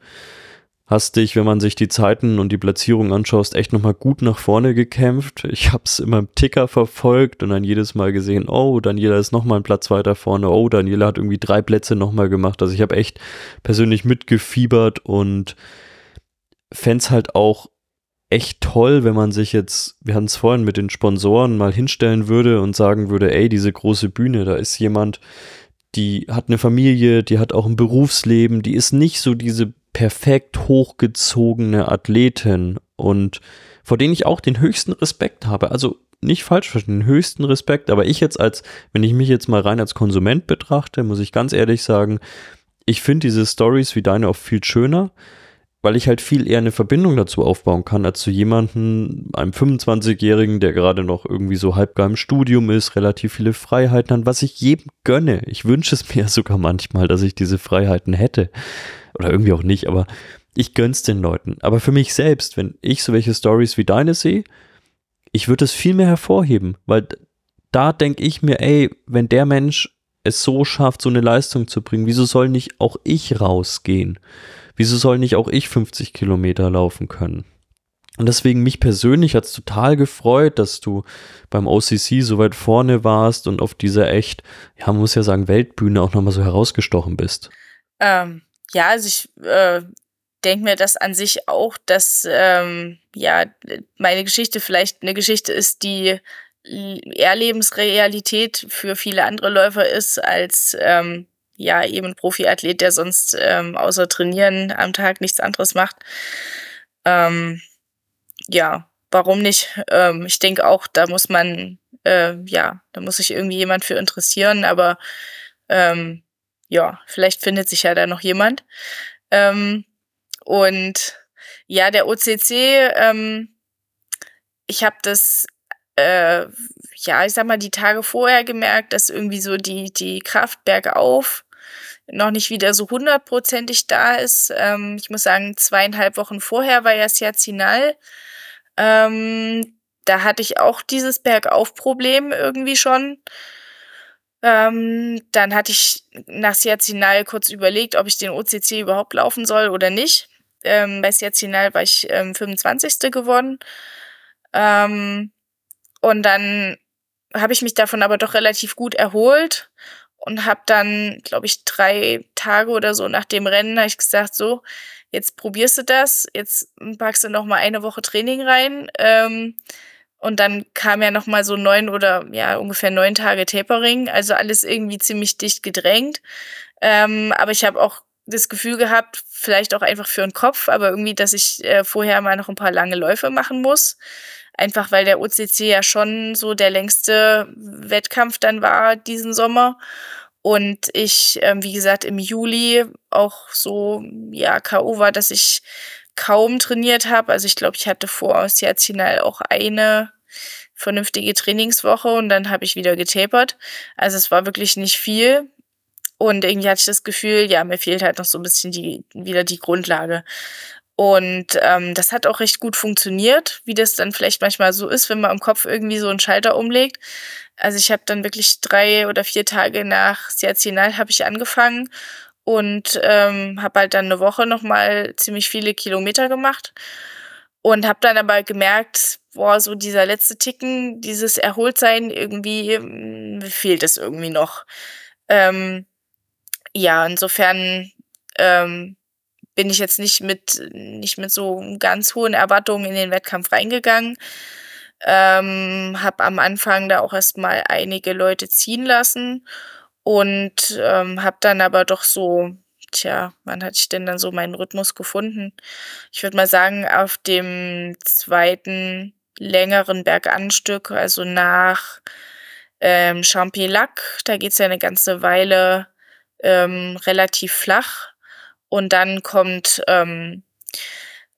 hast dich, wenn man sich die Zeiten und die Platzierung anschaust, echt nochmal gut nach vorne gekämpft. Ich habe es immer im Ticker verfolgt und dann jedes Mal gesehen, oh, Daniela ist nochmal einen Platz weiter vorne, oh, Daniela hat irgendwie drei Plätze nochmal gemacht. Also ich habe echt persönlich mitgefiebert und fände es halt auch echt toll, wenn man sich jetzt, wir hatten es vorhin mit den Sponsoren mal hinstellen würde und sagen würde, ey, diese große Bühne, da ist jemand, die hat eine Familie, die hat auch ein Berufsleben, die ist nicht so diese perfekt hochgezogene Athletin und vor denen ich auch den höchsten Respekt habe. Also nicht falsch verstehen, den höchsten Respekt, aber ich jetzt als, wenn ich mich jetzt mal rein als Konsument betrachte, muss ich ganz ehrlich sagen, ich finde diese Stories wie deine auch viel schöner, weil ich halt viel eher eine Verbindung dazu aufbauen kann, als zu jemandem, einem 25-Jährigen, der gerade noch irgendwie so halbgar im Studium ist, relativ viele Freiheiten hat, was ich jedem gönne. Ich wünsche es mir sogar manchmal, dass ich diese Freiheiten hätte. Oder irgendwie auch nicht, aber ich gönn's den Leuten. Aber für mich selbst, wenn ich so welche Stories wie deine sehe, ich würde es viel mehr hervorheben, weil da denke ich mir, ey, wenn der Mensch es so schafft, so eine Leistung zu bringen, wieso soll nicht auch ich rausgehen? Wieso soll nicht auch ich 50 Kilometer laufen können? Und deswegen mich persönlich hat es total gefreut, dass du beim OCC so weit vorne warst und auf dieser echt, ja, man muss ja sagen, Weltbühne auch nochmal so herausgestochen bist. Ähm, ja, also ich äh, denke mir das an sich auch, dass ähm, ja meine Geschichte vielleicht eine Geschichte ist, die eher Lebensrealität für viele andere Läufer ist als ähm, ja eben Profiathlet, der sonst ähm, außer trainieren am Tag nichts anderes macht. Ähm, ja, warum nicht? Ähm, ich denke auch, da muss man äh, ja, da muss sich irgendwie jemand für interessieren, aber ähm, ja, vielleicht findet sich ja da noch jemand. Ähm, und ja, der OCC, ähm, ich habe das, äh, ja, ich sag mal, die Tage vorher gemerkt, dass irgendwie so die, die Kraft bergauf noch nicht wieder so hundertprozentig da ist. Ähm, ich muss sagen, zweieinhalb Wochen vorher war ja Siazinal. Ähm, da hatte ich auch dieses Bergauf-Problem irgendwie schon. Ähm, dann hatte ich nach Siazinal kurz überlegt, ob ich den OCC überhaupt laufen soll oder nicht. Ähm, bei Siazinal war ich ähm, 25. geworden. Ähm, und dann habe ich mich davon aber doch relativ gut erholt und habe dann, glaube ich, drei Tage oder so nach dem Rennen habe ich gesagt, so, jetzt probierst du das, jetzt packst du noch mal eine Woche Training rein. Ähm, und dann kam ja noch mal so neun oder ja ungefähr neun Tage Tapering, also alles irgendwie ziemlich dicht gedrängt. Ähm, aber ich habe auch das Gefühl gehabt, vielleicht auch einfach für den Kopf, aber irgendwie, dass ich äh, vorher mal noch ein paar lange Läufe machen muss. Einfach weil der OCC ja schon so der längste Wettkampf dann war diesen Sommer. Und ich, ähm, wie gesagt, im Juli auch so, ja, K.O. war, dass ich kaum trainiert habe. Also ich glaube, ich hatte vor Siazinal auch eine vernünftige Trainingswoche und dann habe ich wieder getapert. Also es war wirklich nicht viel. Und irgendwie hatte ich das Gefühl, ja, mir fehlt halt noch so ein bisschen die, wieder die Grundlage. Und ähm, das hat auch recht gut funktioniert, wie das dann vielleicht manchmal so ist, wenn man im Kopf irgendwie so einen Schalter umlegt. Also ich habe dann wirklich drei oder vier Tage nach Siazinal habe ich angefangen und ähm, habe halt dann eine Woche nochmal ziemlich viele Kilometer gemacht und habe dann aber gemerkt, boah, so dieser letzte Ticken, dieses Erholtsein, irgendwie hm, fehlt es irgendwie noch. Ähm, ja, insofern ähm, bin ich jetzt nicht mit, nicht mit so ganz hohen Erwartungen in den Wettkampf reingegangen. Ähm, habe am Anfang da auch erstmal einige Leute ziehen lassen und ähm, habe dann aber doch so, tja, wann hatte ich denn dann so meinen Rhythmus gefunden? Ich würde mal sagen, auf dem zweiten längeren Berganstück, also nach ähm, Champillac, da geht's ja eine ganze Weile ähm, relativ flach. Und dann kommt ähm,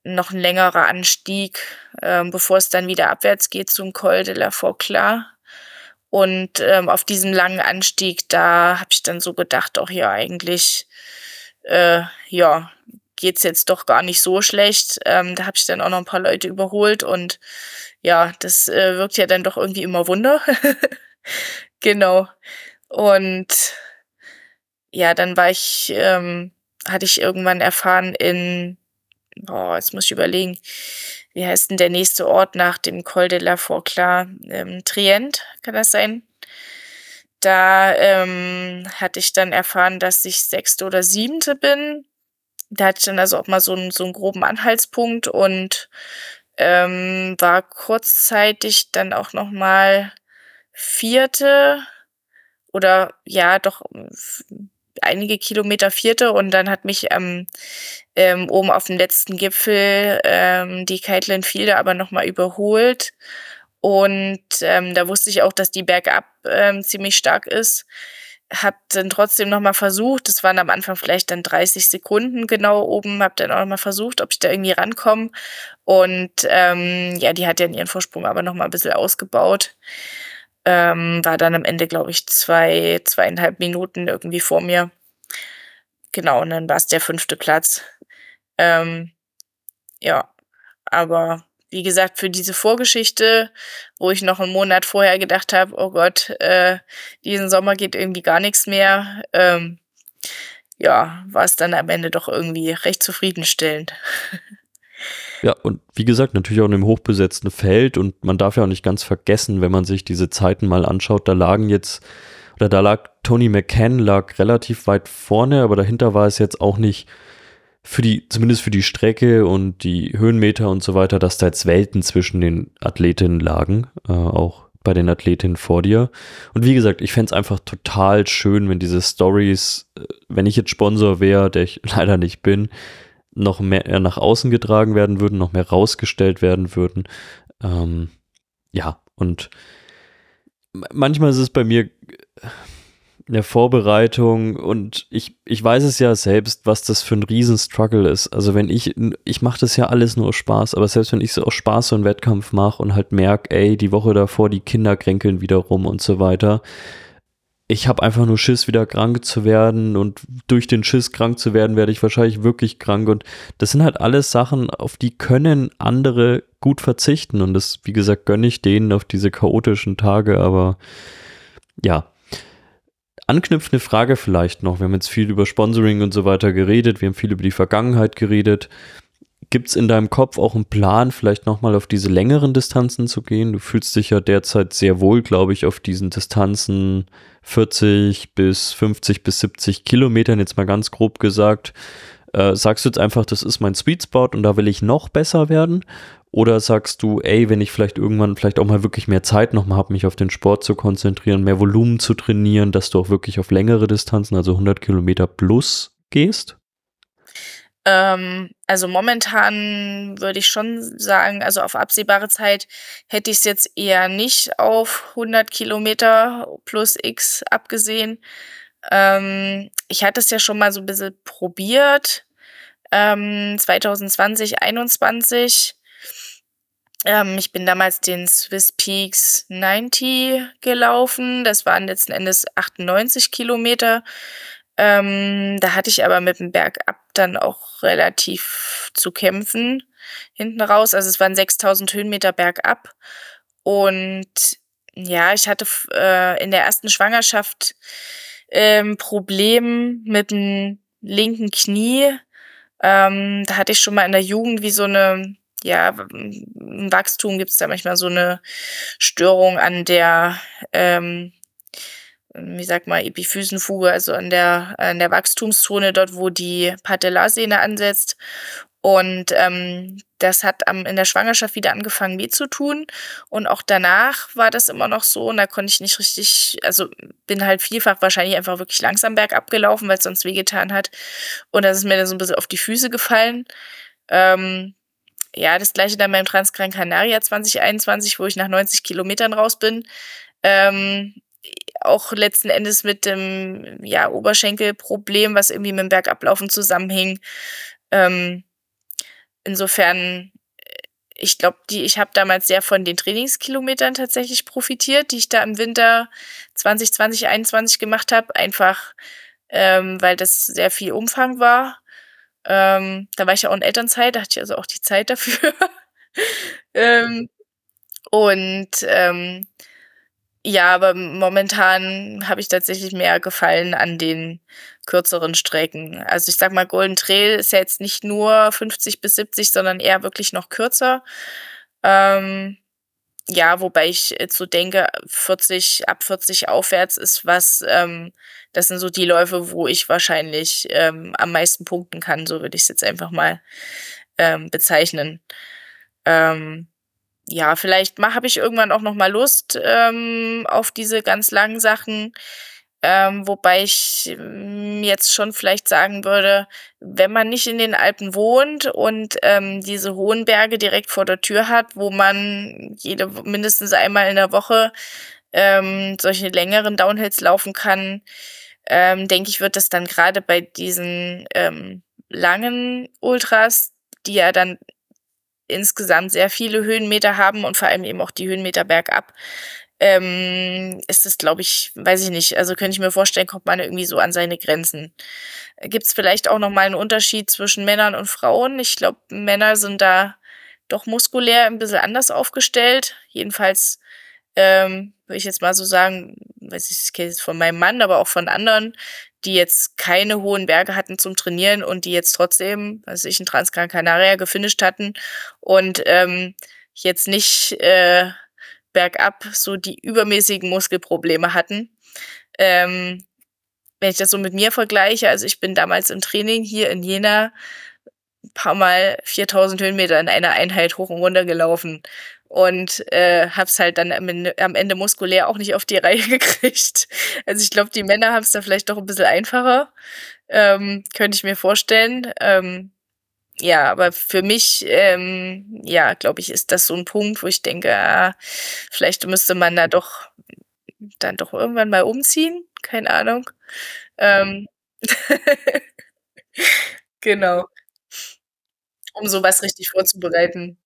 noch ein längerer Anstieg, ähm, bevor es dann wieder abwärts geht zum Col de la Forclaz. Und ähm, auf diesem langen Anstieg, da habe ich dann so gedacht, auch ja, eigentlich, äh, ja, geht's jetzt doch gar nicht so schlecht. Ähm, da habe ich dann auch noch ein paar Leute überholt und ja, das äh, wirkt ja dann doch irgendwie immer Wunder. genau. Und ja, dann war ich, ähm, hatte ich irgendwann erfahren in, boah, jetzt muss ich überlegen, wie heißt denn der nächste Ort nach dem Col de la Forclaz? Ähm, Trient, kann das sein? Da ähm, hatte ich dann erfahren, dass ich sechste oder siebente bin. Da hatte ich dann also auch mal so einen, so einen groben Anhaltspunkt und ähm, war kurzzeitig dann auch noch mal vierte oder ja, doch einige Kilometer vierte und dann hat mich ähm, ähm, oben auf dem letzten Gipfel ähm, die Caitlin Fielder aber nochmal überholt. Und ähm, da wusste ich auch, dass die bergab ähm, ziemlich stark ist. hab dann trotzdem noch mal versucht, das waren am Anfang vielleicht dann 30 Sekunden genau oben, hab dann auch noch mal versucht, ob ich da irgendwie rankomme und ähm, ja, die hat ja ihren Vorsprung aber noch mal ein bisschen ausgebaut. Ähm, war dann am Ende, glaube ich, zwei, zweieinhalb Minuten irgendwie vor mir. Genau, und dann war es der fünfte Platz. Ähm, ja, aber wie gesagt, für diese Vorgeschichte, wo ich noch einen Monat vorher gedacht habe, oh Gott, äh, diesen Sommer geht irgendwie gar nichts mehr, ähm, ja, war es dann am Ende doch irgendwie recht zufriedenstellend. Ja, und wie gesagt, natürlich auch in einem hochbesetzten Feld und man darf ja auch nicht ganz vergessen, wenn man sich diese Zeiten mal anschaut, da lagen jetzt, oder da lag Tony McCann lag relativ weit vorne, aber dahinter war es jetzt auch nicht für die, zumindest für die Strecke und die Höhenmeter und so weiter, dass da jetzt Welten zwischen den Athletinnen lagen, äh, auch bei den Athletinnen vor dir. Und wie gesagt, ich fände es einfach total schön, wenn diese Stories, äh, wenn ich jetzt Sponsor wäre, der ich leider nicht bin, noch mehr nach außen getragen werden würden, noch mehr rausgestellt werden würden. Ähm, ja, und manchmal ist es bei mir in der Vorbereitung und ich, ich weiß es ja selbst, was das für ein Riesenstruggle ist. Also wenn ich, ich mache das ja alles nur aus Spaß, aber selbst wenn ich so aus Spaß so einen Wettkampf mache und halt merke, ey, die Woche davor, die Kinder kränkeln wieder rum und so weiter, ich habe einfach nur Schiss, wieder krank zu werden und durch den Schiss krank zu werden, werde ich wahrscheinlich wirklich krank und das sind halt alles Sachen, auf die können andere gut verzichten und das, wie gesagt, gönne ich denen auf diese chaotischen Tage, aber ja, anknüpfende Frage vielleicht noch. Wir haben jetzt viel über Sponsoring und so weiter geredet. Wir haben viel über die Vergangenheit geredet. Gibt es in deinem Kopf auch einen Plan, vielleicht nochmal auf diese längeren Distanzen zu gehen? Du fühlst dich ja derzeit sehr wohl, glaube ich, auf diesen Distanzen 40 bis 50 bis 70 Kilometern, jetzt mal ganz grob gesagt. Äh, sagst du jetzt einfach, das ist mein Sweet Spot und da will ich noch besser werden? Oder sagst du, ey, wenn ich vielleicht irgendwann vielleicht auch mal wirklich mehr Zeit nochmal habe, mich auf den Sport zu konzentrieren, mehr Volumen zu trainieren, dass du auch wirklich auf längere Distanzen, also 100 Kilometer plus gehst? Ähm, also momentan würde ich schon sagen, also auf absehbare Zeit hätte ich es jetzt eher nicht auf 100 Kilometer plus X abgesehen. Ähm, ich hatte es ja schon mal so ein bisschen probiert. Ähm, 2020, 2021 ähm, ich bin damals den Swiss Peaks 90 gelaufen. Das waren letzten Endes 98 Kilometer. Ähm, da hatte ich aber mit dem Bergab dann auch relativ zu kämpfen hinten raus. Also es waren 6000 Höhenmeter bergab. Und ja, ich hatte äh, in der ersten Schwangerschaft ähm, Problem mit dem linken Knie. Ähm, da hatte ich schon mal in der Jugend wie so eine ja, im Wachstum gibt es da manchmal so eine Störung an der, ähm, wie sagt man, Epiphysenfuge, also an der, an der Wachstumszone, dort, wo die Patellasehne ansetzt. Und ähm, das hat am, in der Schwangerschaft wieder angefangen, weh zu tun. Und auch danach war das immer noch so. Und da konnte ich nicht richtig, also bin halt vielfach wahrscheinlich einfach wirklich langsam bergab gelaufen, weil es sonst wehgetan hat. Und das ist mir dann so ein bisschen auf die Füße gefallen. Ähm, ja, das gleiche dann beim Transgran Canaria 2021, wo ich nach 90 Kilometern raus bin. Ähm, auch letzten Endes mit dem ja, Oberschenkelproblem, was irgendwie mit dem Bergablaufen zusammenhing. Ähm, insofern, äh, ich glaube, die, ich habe damals sehr von den Trainingskilometern tatsächlich profitiert, die ich da im Winter 2020, 2021 gemacht habe, einfach ähm, weil das sehr viel Umfang war. Ähm, da war ich ja auch in Elternzeit, da hatte ich also auch die Zeit dafür. ähm, und ähm, ja, aber momentan habe ich tatsächlich mehr Gefallen an den kürzeren Strecken. Also ich sag mal, Golden Trail ist ja jetzt nicht nur 50 bis 70, sondern eher wirklich noch kürzer. Ähm, ja, wobei ich jetzt so denke, 40, ab 40 aufwärts ist was, ähm, das sind so die Läufe, wo ich wahrscheinlich ähm, am meisten punkten kann, so würde ich es jetzt einfach mal ähm, bezeichnen. Ähm, ja, vielleicht habe ich irgendwann auch noch mal Lust ähm, auf diese ganz langen Sachen. Ähm, wobei ich ähm, jetzt schon vielleicht sagen würde, wenn man nicht in den Alpen wohnt und ähm, diese hohen Berge direkt vor der Tür hat, wo man jede mindestens einmal in der Woche ähm, solche längeren Downhills laufen kann, ähm, denke ich, wird das dann gerade bei diesen ähm, langen Ultras, die ja dann insgesamt sehr viele Höhenmeter haben und vor allem eben auch die Höhenmeter bergab, ähm, ist es, glaube ich, weiß ich nicht. Also könnte ich mir vorstellen, kommt man irgendwie so an seine Grenzen. Gibt es vielleicht auch noch mal einen Unterschied zwischen Männern und Frauen? Ich glaube, Männer sind da doch muskulär ein bisschen anders aufgestellt. Jedenfalls ähm, würde ich jetzt mal so sagen, weiß ich, ich kenne es von meinem Mann, aber auch von anderen, die jetzt keine hohen Berge hatten zum Trainieren und die jetzt trotzdem, weiß ich, in Transgran Canaria gefinisht hatten und ähm, jetzt nicht äh, bergab so die übermäßigen Muskelprobleme hatten. Ähm, wenn ich das so mit mir vergleiche, also ich bin damals im Training hier in Jena ein paar Mal 4000 Höhenmeter in einer Einheit hoch und runter gelaufen und äh, hab's halt dann am Ende, am Ende muskulär auch nicht auf die Reihe gekriegt. Also ich glaube, die Männer haben es da vielleicht doch ein bisschen einfacher, ähm, könnte ich mir vorstellen. Ähm, ja, aber für mich, ähm, ja, glaube ich, ist das so ein Punkt, wo ich denke, ah, vielleicht müsste man da doch dann doch irgendwann mal umziehen. Keine Ahnung. Ähm genau. Um sowas richtig vorzubereiten.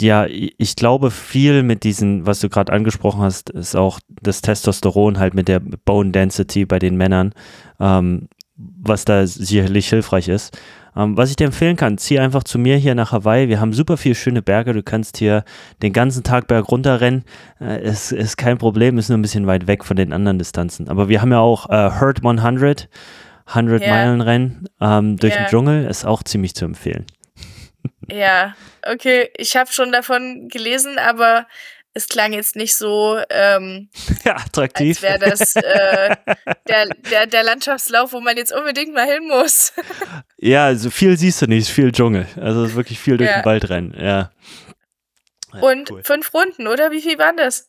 Ja, ich glaube, viel mit diesen, was du gerade angesprochen hast, ist auch das Testosteron halt mit der Bone Density bei den Männern, ähm, was da sicherlich hilfreich ist. Ähm, was ich dir empfehlen kann, zieh einfach zu mir hier nach Hawaii. Wir haben super viele schöne Berge. Du kannst hier den ganzen Tag berg runterrennen. Äh, ist, ist kein Problem, ist nur ein bisschen weit weg von den anderen Distanzen. Aber wir haben ja auch äh, Hurt 100, 100 yeah. Meilen Rennen ähm, durch yeah. den Dschungel, ist auch ziemlich zu empfehlen. Ja, okay. Ich habe schon davon gelesen, aber es klang jetzt nicht so ähm, ja, attraktiv. Als wäre das äh, der, der, der Landschaftslauf, wo man jetzt unbedingt mal hin muss. ja, also viel siehst du nicht, viel Dschungel. Also wirklich viel durch ja. den Wald rennen, ja. ja Und cool. fünf Runden, oder? Wie viel waren das?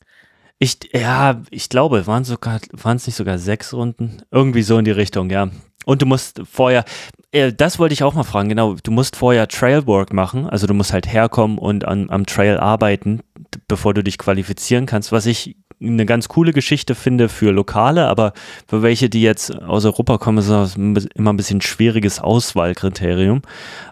Ich, ja, ich glaube, waren sogar, waren es nicht sogar sechs Runden? Irgendwie so in die Richtung, ja. Und du musst vorher, äh, das wollte ich auch mal fragen, genau, du musst vorher Trailwork machen, also du musst halt herkommen und an, am Trail arbeiten, bevor du dich qualifizieren kannst, was ich eine ganz coole Geschichte finde für Lokale, aber für welche, die jetzt aus Europa kommen, ist das immer ein bisschen schwieriges Auswahlkriterium.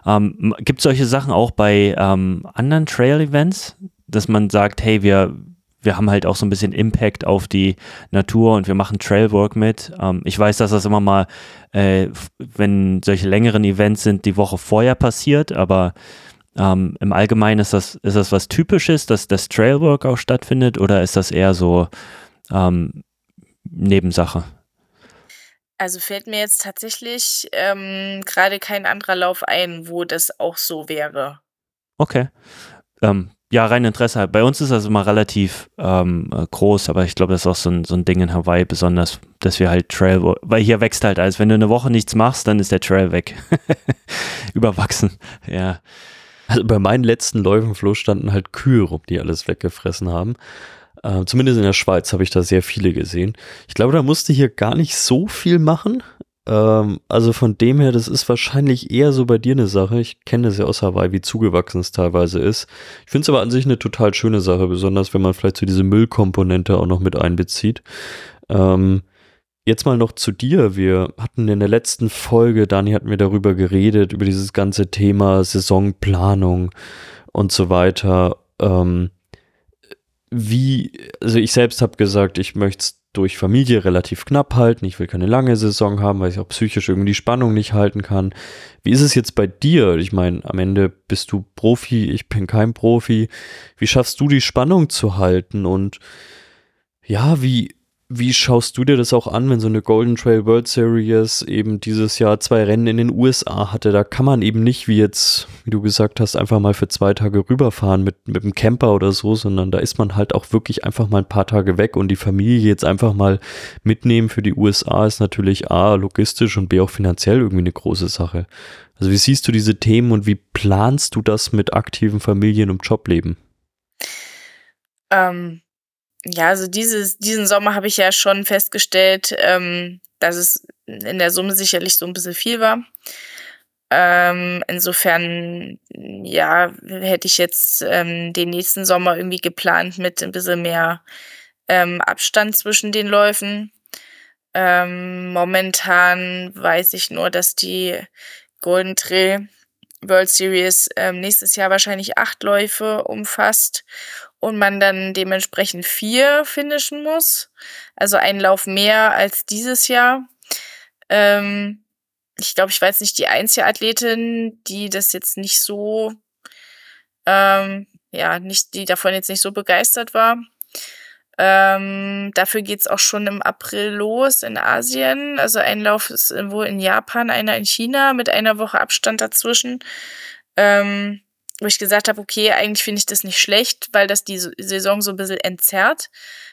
Ähm, Gibt es solche Sachen auch bei ähm, anderen Trail-Events, dass man sagt, hey, wir, wir haben halt auch so ein bisschen Impact auf die Natur und wir machen Trailwork mit. Ähm, ich weiß, dass das immer mal, äh, wenn solche längeren Events sind, die Woche vorher passiert, aber ähm, Im Allgemeinen ist das, ist das was Typisches, dass das Trailwork auch stattfindet oder ist das eher so ähm, Nebensache? Also fällt mir jetzt tatsächlich ähm, gerade kein anderer Lauf ein, wo das auch so wäre. Okay. Ähm, ja, rein Interesse. Bei uns ist das immer relativ ähm, äh, groß, aber ich glaube, das ist auch so ein, so ein Ding in Hawaii, besonders, dass wir halt Trail, weil hier wächst halt alles. Wenn du eine Woche nichts machst, dann ist der Trail weg. Überwachsen, ja. Also bei meinen letzten Läufen, Flo, standen halt Kühe rum, die alles weggefressen haben. Äh, zumindest in der Schweiz habe ich da sehr viele gesehen. Ich glaube, da musste hier gar nicht so viel machen. Ähm, also von dem her, das ist wahrscheinlich eher so bei dir eine Sache. Ich kenne das ja aus Hawaii, wie zugewachsen es teilweise ist. Ich finde es aber an sich eine total schöne Sache, besonders wenn man vielleicht so diese Müllkomponente auch noch mit einbezieht. Ähm, Jetzt mal noch zu dir. Wir hatten in der letzten Folge, Dani hatten wir darüber geredet, über dieses ganze Thema Saisonplanung und so weiter. Ähm, wie, also ich selbst habe gesagt, ich möchte es durch Familie relativ knapp halten. Ich will keine lange Saison haben, weil ich auch psychisch irgendwie die Spannung nicht halten kann. Wie ist es jetzt bei dir? Ich meine, am Ende bist du Profi, ich bin kein Profi. Wie schaffst du die Spannung zu halten? Und ja, wie, wie schaust du dir das auch an, wenn so eine Golden Trail World Series eben dieses Jahr zwei Rennen in den USA hatte? Da kann man eben nicht, wie jetzt, wie du gesagt hast, einfach mal für zwei Tage rüberfahren mit, mit einem Camper oder so, sondern da ist man halt auch wirklich einfach mal ein paar Tage weg und die Familie jetzt einfach mal mitnehmen für die USA ist natürlich A, logistisch und B, auch finanziell irgendwie eine große Sache. Also wie siehst du diese Themen und wie planst du das mit aktiven Familien- und Jobleben? Ähm ja, also dieses, diesen Sommer habe ich ja schon festgestellt, ähm, dass es in der Summe sicherlich so ein bisschen viel war. Ähm, insofern, ja, hätte ich jetzt ähm, den nächsten Sommer irgendwie geplant mit ein bisschen mehr ähm, Abstand zwischen den Läufen. Ähm, momentan weiß ich nur, dass die Golden Trail World Series ähm, nächstes Jahr wahrscheinlich acht Läufe umfasst und man dann dementsprechend vier finishen muss. Also ein Lauf mehr als dieses Jahr. Ähm, ich glaube, ich war jetzt nicht die einzige Athletin, die das jetzt nicht so, ähm, ja, nicht, die davon jetzt nicht so begeistert war. Ähm, dafür geht's auch schon im April los in Asien. Also ein Lauf ist wohl in Japan, einer in China mit einer Woche Abstand dazwischen. Ähm, wo ich gesagt habe, okay, eigentlich finde ich das nicht schlecht, weil das die Saison so ein bisschen entzerrt.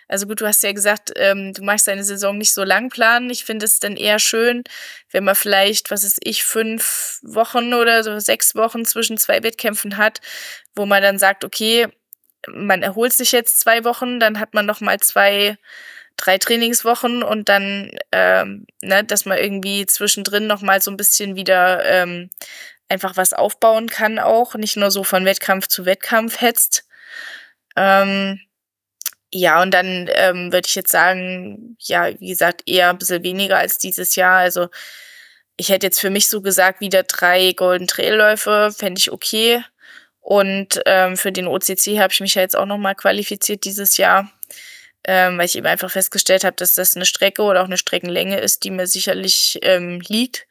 Also gut, du hast ja gesagt, ähm, du magst deine Saison nicht so lang planen. Ich finde es dann eher schön, wenn man vielleicht, was ist ich, fünf Wochen oder so sechs Wochen zwischen zwei Wettkämpfen hat, wo man dann sagt, okay, man erholt sich jetzt zwei Wochen, dann hat man noch mal zwei, drei Trainingswochen und dann, ähm, ne, dass man irgendwie zwischendrin noch mal so ein bisschen wieder ähm, einfach was aufbauen kann auch, nicht nur so von Wettkampf zu Wettkampf hetzt. Ähm, ja, und dann ähm, würde ich jetzt sagen, ja, wie gesagt, eher ein bisschen weniger als dieses Jahr. Also ich hätte jetzt für mich so gesagt, wieder drei Golden Trailläufe, fände ich okay. Und ähm, für den OCC habe ich mich ja jetzt auch nochmal qualifiziert dieses Jahr, ähm, weil ich eben einfach festgestellt habe, dass das eine Strecke oder auch eine Streckenlänge ist, die mir sicherlich ähm, liegt.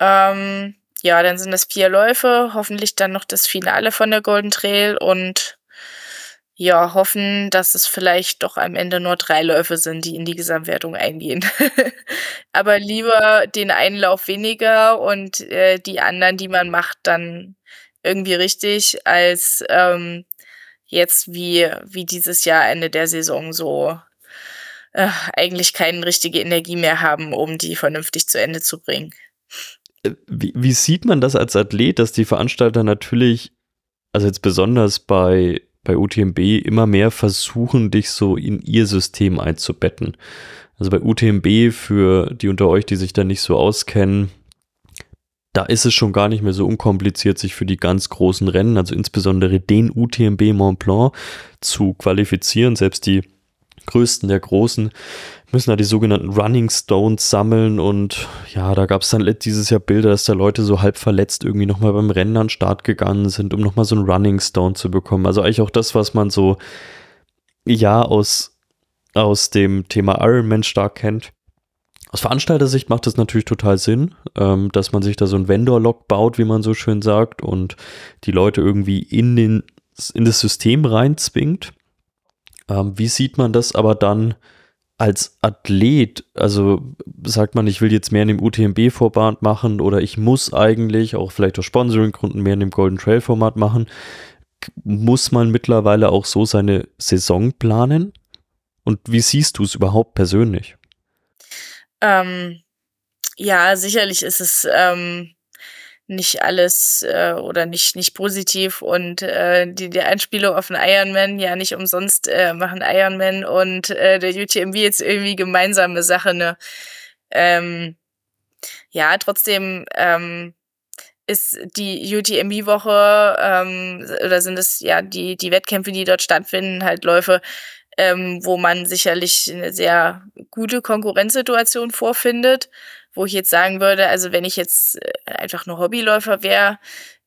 Ähm, ja, dann sind das vier Läufe, hoffentlich dann noch das Finale von der Golden Trail und ja, hoffen, dass es vielleicht doch am Ende nur drei Läufe sind, die in die Gesamtwertung eingehen. Aber lieber den einen Lauf weniger und äh, die anderen, die man macht, dann irgendwie richtig, als ähm, jetzt wie, wie dieses Jahr Ende der Saison so äh, eigentlich keine richtige Energie mehr haben, um die vernünftig zu Ende zu bringen. Wie, wie sieht man das als Athlet, dass die Veranstalter natürlich, also jetzt besonders bei, bei UTMB, immer mehr versuchen, dich so in ihr System einzubetten? Also bei UTMB, für die unter euch, die sich da nicht so auskennen, da ist es schon gar nicht mehr so unkompliziert, sich für die ganz großen Rennen, also insbesondere den UTMB Mont Blanc, zu qualifizieren. Selbst die größten der Großen müssen da die sogenannten Running Stones sammeln und ja, da gab es dann dieses Jahr Bilder, dass da Leute so halb verletzt irgendwie nochmal beim Rennen an den Start gegangen sind, um nochmal so einen Running Stone zu bekommen. Also eigentlich auch das, was man so, ja, aus, aus dem Thema Ironman stark kennt. Aus Veranstalter-Sicht macht das natürlich total Sinn, ähm, dass man sich da so ein Vendor-Log baut, wie man so schön sagt, und die Leute irgendwie in, den, in das System reinzwingt. Ähm, wie sieht man das aber dann als Athlet? Also sagt man, ich will jetzt mehr in dem UTMB-Format machen oder ich muss eigentlich auch vielleicht aus Sponsoring-Gründen mehr in dem Golden Trail-Format machen. Muss man mittlerweile auch so seine Saison planen? Und wie siehst du es überhaupt persönlich? Ähm, ja, sicherlich ist es ähm, nicht alles äh, oder nicht, nicht positiv und äh, die, die Einspielung auf den Ironman, ja nicht umsonst äh, machen Ironman und äh, der UTMB jetzt irgendwie gemeinsame Sache, ne? Ähm, ja, trotzdem ähm, ist die UTMB-Woche ähm, oder sind es ja die, die Wettkämpfe, die dort stattfinden, halt Läufe, ähm, wo man sicherlich eine sehr gute Konkurrenzsituation vorfindet, wo ich jetzt sagen würde, also wenn ich jetzt äh, einfach nur Hobbyläufer wäre,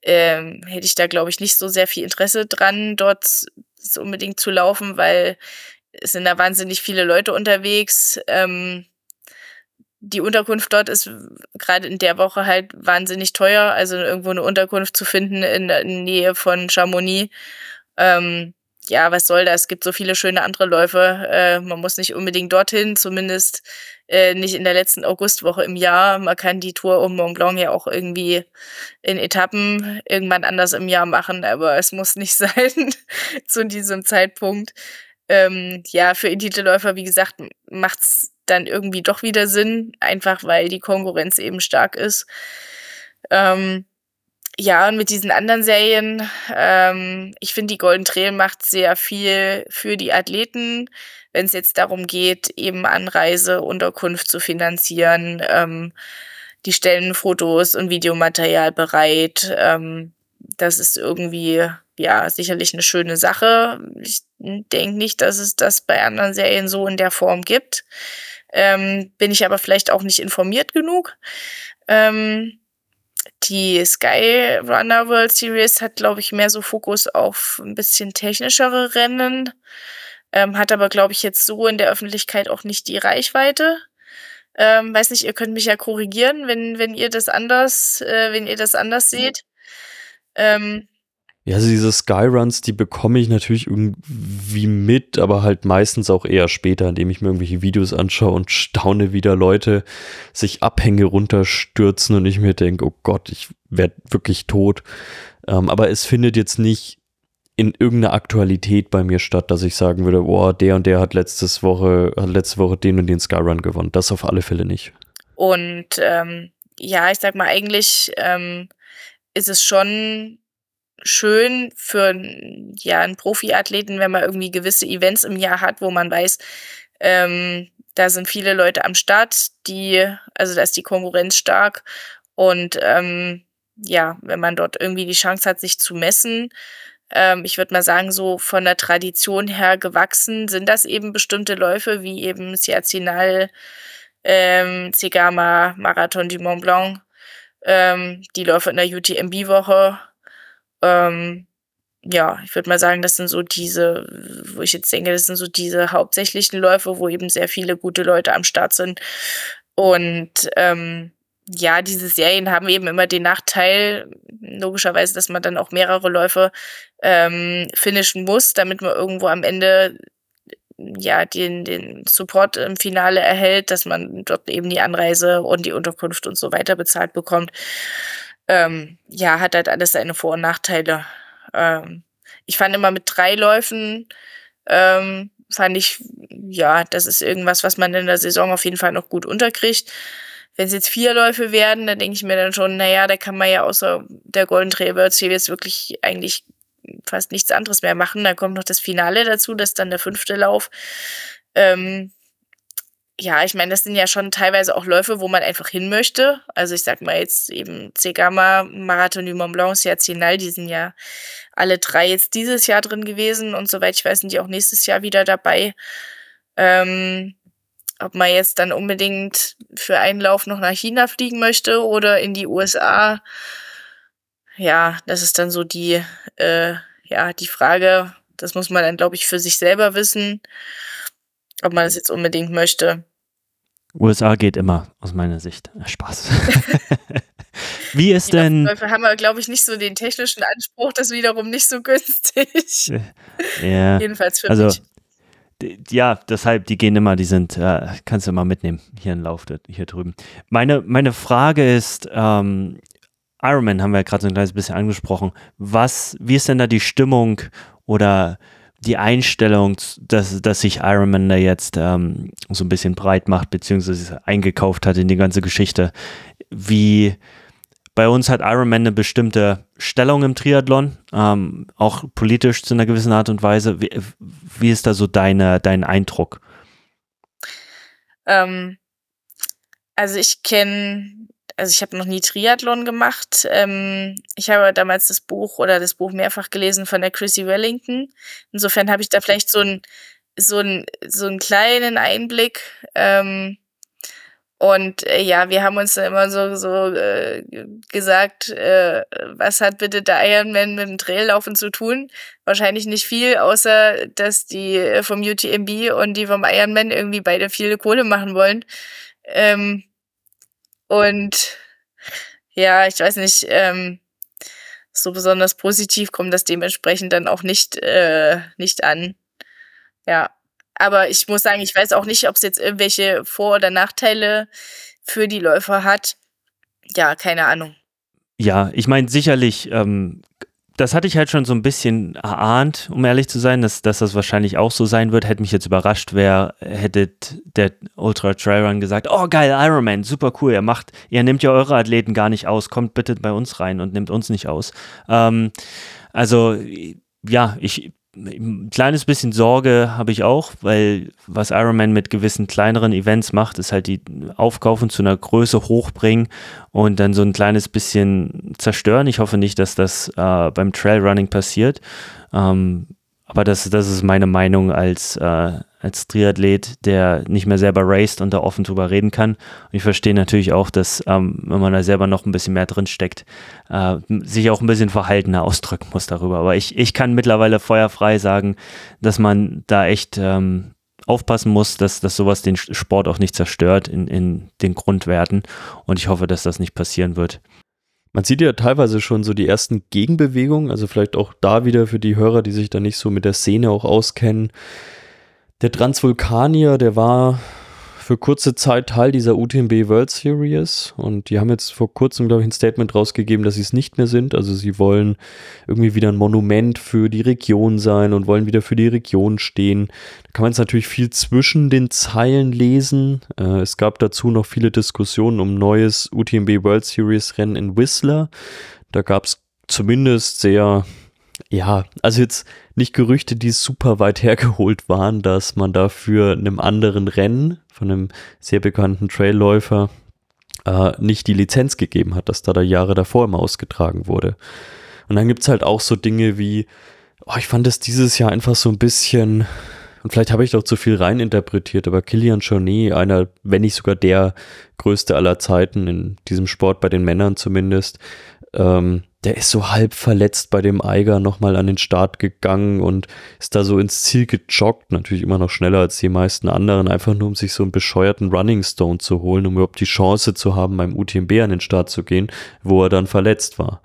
ähm, hätte ich da, glaube ich, nicht so sehr viel Interesse dran, dort unbedingt zu laufen, weil es sind da wahnsinnig viele Leute unterwegs. Ähm, die Unterkunft dort ist gerade in der Woche halt wahnsinnig teuer, also irgendwo eine Unterkunft zu finden in der Nähe von Chamonix. Ähm, ja, was soll das? Es gibt so viele schöne andere Läufe. Äh, man muss nicht unbedingt dorthin, zumindest äh, nicht in der letzten Augustwoche im Jahr. Man kann die Tour um Mont Blanc ja auch irgendwie in Etappen irgendwann anders im Jahr machen, aber es muss nicht sein zu diesem Zeitpunkt. Ähm, ja, für Elite-Läufer, wie gesagt, macht's dann irgendwie doch wieder Sinn, einfach weil die Konkurrenz eben stark ist. Ähm, ja, und mit diesen anderen Serien, ähm, ich finde, die Golden Trail macht sehr viel für die Athleten, wenn es jetzt darum geht, eben Anreise, Unterkunft zu finanzieren. Ähm, die stellen Fotos und Videomaterial bereit. Ähm, das ist irgendwie, ja, sicherlich eine schöne Sache. Ich denke nicht, dass es das bei anderen Serien so in der Form gibt. Ähm, bin ich aber vielleicht auch nicht informiert genug. Ähm, die Sky Runner World Series hat, glaube ich, mehr so Fokus auf ein bisschen technischere Rennen, ähm, hat aber, glaube ich, jetzt so in der Öffentlichkeit auch nicht die Reichweite. Ähm, weiß nicht, ihr könnt mich ja korrigieren, wenn, wenn ihr das anders, äh, wenn ihr das anders seht. Ähm, ja, also diese Skyruns, die bekomme ich natürlich irgendwie mit, aber halt meistens auch eher später, indem ich mir irgendwelche Videos anschaue und staune, wie da Leute sich Abhänge runterstürzen und ich mir denke, oh Gott, ich werde wirklich tot. Ähm, aber es findet jetzt nicht in irgendeiner Aktualität bei mir statt, dass ich sagen würde, boah, der und der hat letztes Woche, hat letzte Woche den und den Skyrun gewonnen. Das auf alle Fälle nicht. Und ähm, ja, ich sag mal, eigentlich ähm, ist es schon schön für ja, einen Profiathleten, wenn man irgendwie gewisse Events im Jahr hat, wo man weiß, ähm, da sind viele Leute am Start, die, also da ist die Konkurrenz stark und ähm, ja, wenn man dort irgendwie die Chance hat, sich zu messen, ähm, ich würde mal sagen, so von der Tradition her gewachsen sind das eben bestimmte Läufe, wie eben Ciacinal, ähm, Cegama, Marathon du Mont Blanc, ähm, die Läufe in der UTMB-Woche. Ähm, ja, ich würde mal sagen, das sind so diese, wo ich jetzt denke, das sind so diese hauptsächlichen Läufe, wo eben sehr viele gute Leute am Start sind. Und ähm, ja, diese Serien haben eben immer den Nachteil, logischerweise, dass man dann auch mehrere Läufe ähm, finishen muss, damit man irgendwo am Ende ja den, den Support im Finale erhält, dass man dort eben die Anreise und die Unterkunft und so weiter bezahlt bekommt. Ähm, ja, hat halt alles seine Vor- und Nachteile. Ähm, ich fand immer mit drei Läufen, ähm, fand ich, ja, das ist irgendwas, was man in der Saison auf jeden Fall noch gut unterkriegt. Wenn es jetzt vier Läufe werden, dann denke ich mir dann schon, naja, da kann man ja außer der Golden Trail World Series wirklich eigentlich fast nichts anderes mehr machen. Da kommt noch das Finale dazu, das ist dann der fünfte Lauf. Ähm, ja, ich meine, das sind ja schon teilweise auch Läufe, wo man einfach hin möchte. Also ich sag mal jetzt eben C-Gamma, Marathon du Mont Blanc, Ciacinal, die sind ja alle drei jetzt dieses Jahr drin gewesen und soweit ich weiß, sind die auch nächstes Jahr wieder dabei. Ähm, ob man jetzt dann unbedingt für einen Lauf noch nach China fliegen möchte oder in die USA. Ja, das ist dann so die, äh, ja, die Frage. Das muss man dann, glaube ich, für sich selber wissen, ob man das jetzt unbedingt möchte. USA geht immer, aus meiner Sicht. Spaß. Wie ist die denn. Läufe haben wir, glaube ich, nicht so den technischen Anspruch, das wiederum nicht so günstig. Ja. Jedenfalls für also, mich ja, deshalb, die gehen immer, die sind, äh, kannst du mal mitnehmen, hier in Lauf, hier drüben. Meine, meine Frage ist, ähm, Ironman haben wir ja gerade so ein kleines bisschen angesprochen. Was, wie ist denn da die Stimmung oder die Einstellung, dass, dass sich Ironman da jetzt ähm, so ein bisschen breit macht, beziehungsweise eingekauft hat in die ganze Geschichte? Wie, bei uns hat Ironman eine bestimmte Stellung im Triathlon, ähm, auch politisch zu einer gewissen Art und Weise. Wie, wie ist da so deine, dein Eindruck? Ähm, also ich kenne, also ich habe noch nie Triathlon gemacht. Ähm, ich habe damals das Buch oder das Buch mehrfach gelesen von der Chrissy Wellington. Insofern habe ich da vielleicht so einen so einen so einen kleinen Einblick. Ähm, und äh, ja, wir haben uns dann immer so, so äh, gesagt, äh, was hat bitte der Ironman mit dem Traillaufen zu tun? Wahrscheinlich nicht viel, außer dass die äh, vom UTMB und die vom Ironman irgendwie beide viele Kohle machen wollen. Ähm, und ja, ich weiß nicht, ähm, so besonders positiv kommt das dementsprechend dann auch nicht, äh, nicht an. Ja. Aber ich muss sagen, ich weiß auch nicht, ob es jetzt irgendwelche Vor- oder Nachteile für die Läufer hat. Ja, keine Ahnung. Ja, ich meine, sicherlich, ähm, das hatte ich halt schon so ein bisschen erahnt, um ehrlich zu sein, dass, dass das wahrscheinlich auch so sein wird. Hätte mich jetzt überrascht, wer hätte der Ultra Trail Run gesagt, oh geil, Ironman, super cool, ihr macht, ihr nehmt ja eure Athleten gar nicht aus, kommt bitte bei uns rein und nehmt uns nicht aus. Ähm, also, ja, ich ein kleines bisschen Sorge habe ich auch, weil was Ironman mit gewissen kleineren Events macht, ist halt die Aufkaufen zu einer Größe hochbringen und dann so ein kleines bisschen zerstören. Ich hoffe nicht, dass das äh, beim Trailrunning passiert. Ähm, aber das, das ist meine Meinung als, äh, als Triathlet, der nicht mehr selber raced und da offen drüber reden kann. Und ich verstehe natürlich auch, dass, ähm, wenn man da selber noch ein bisschen mehr drin steckt, äh, sich auch ein bisschen verhaltener ausdrücken muss darüber. Aber ich, ich kann mittlerweile feuerfrei sagen, dass man da echt ähm, aufpassen muss, dass, dass sowas den Sport auch nicht zerstört in, in den Grundwerten. Und ich hoffe, dass das nicht passieren wird. Man sieht ja teilweise schon so die ersten Gegenbewegungen, also vielleicht auch da wieder für die Hörer, die sich da nicht so mit der Szene auch auskennen. Der Transvulkanier, der war für kurze Zeit Teil dieser UTMB World Series und die haben jetzt vor kurzem, glaube ich, ein Statement rausgegeben, dass sie es nicht mehr sind. Also sie wollen irgendwie wieder ein Monument für die Region sein und wollen wieder für die Region stehen. Da kann man jetzt natürlich viel zwischen den Zeilen lesen. Äh, es gab dazu noch viele Diskussionen um neues UTMB World Series Rennen in Whistler. Da gab es zumindest sehr ja, also jetzt nicht Gerüchte, die super weit hergeholt waren, dass man dafür einem anderen Rennen von einem sehr bekannten Trailläufer äh, nicht die Lizenz gegeben hat, dass da da Jahre davor immer ausgetragen wurde. Und dann gibt's halt auch so Dinge wie, oh, ich fand es dieses Jahr einfach so ein bisschen, und vielleicht habe ich doch zu viel reininterpretiert, aber Kilian Jornet, einer, wenn nicht sogar der größte aller Zeiten in diesem Sport, bei den Männern zumindest, ähm, der ist so halb verletzt bei dem Eiger nochmal an den Start gegangen und ist da so ins Ziel gejoggt, natürlich immer noch schneller als die meisten anderen, einfach nur um sich so einen bescheuerten Running Stone zu holen, um überhaupt die Chance zu haben, beim UTMB an den Start zu gehen, wo er dann verletzt war.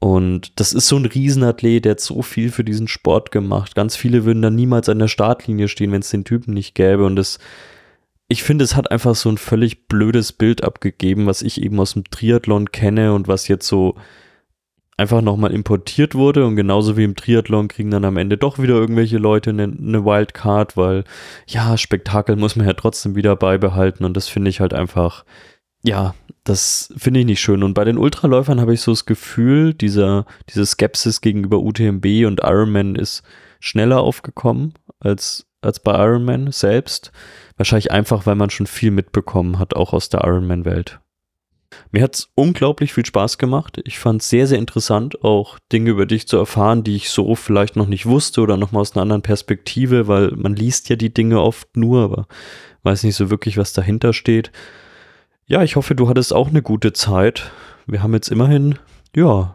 Und das ist so ein Riesenathlet, der hat so viel für diesen Sport gemacht. Ganz viele würden dann niemals an der Startlinie stehen, wenn es den Typen nicht gäbe. Und das, ich finde, es hat einfach so ein völlig blödes Bild abgegeben, was ich eben aus dem Triathlon kenne und was jetzt so einfach nochmal importiert wurde und genauso wie im Triathlon kriegen dann am Ende doch wieder irgendwelche Leute eine, eine Wildcard, weil ja, Spektakel muss man ja trotzdem wieder beibehalten und das finde ich halt einfach, ja, das finde ich nicht schön. Und bei den Ultraläufern habe ich so das Gefühl, dieser, diese Skepsis gegenüber UTMB und Ironman ist schneller aufgekommen als, als bei Ironman selbst. Wahrscheinlich einfach, weil man schon viel mitbekommen hat, auch aus der Ironman-Welt. Mir hat es unglaublich viel Spaß gemacht. Ich fand es sehr, sehr interessant, auch Dinge über dich zu erfahren, die ich so vielleicht noch nicht wusste oder nochmal aus einer anderen Perspektive, weil man liest ja die Dinge oft nur, aber weiß nicht so wirklich, was dahinter steht. Ja, ich hoffe, du hattest auch eine gute Zeit. Wir haben jetzt immerhin, ja,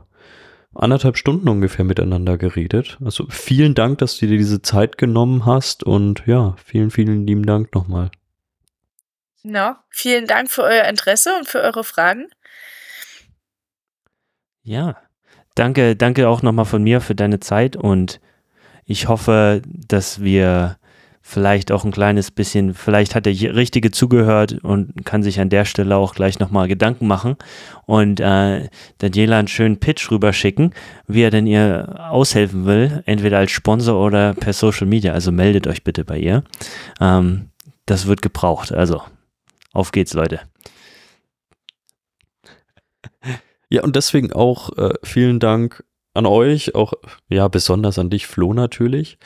anderthalb Stunden ungefähr miteinander geredet. Also vielen Dank, dass du dir diese Zeit genommen hast und ja, vielen, vielen lieben Dank nochmal. Ja, vielen Dank für euer Interesse und für eure Fragen. Ja, danke, danke auch nochmal von mir für deine Zeit und ich hoffe, dass wir vielleicht auch ein kleines bisschen, vielleicht hat der Richtige zugehört und kann sich an der Stelle auch gleich nochmal Gedanken machen und äh, Daniela einen schönen Pitch rüberschicken, wie er denn ihr aushelfen will, entweder als Sponsor oder per Social Media. Also meldet euch bitte bei ihr. Ähm, das wird gebraucht. Also auf geht's, Leute. Ja, und deswegen auch äh, vielen Dank an euch, auch ja, besonders an dich, Flo, natürlich.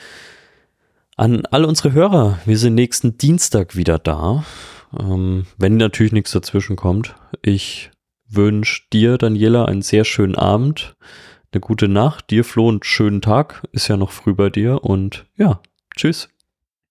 An alle unsere Hörer, wir sind nächsten Dienstag wieder da. Ähm, wenn natürlich nichts dazwischen kommt. Ich wünsche dir, Daniela, einen sehr schönen Abend, eine gute Nacht. Dir, Flo, einen schönen Tag. Ist ja noch früh bei dir. Und ja, tschüss.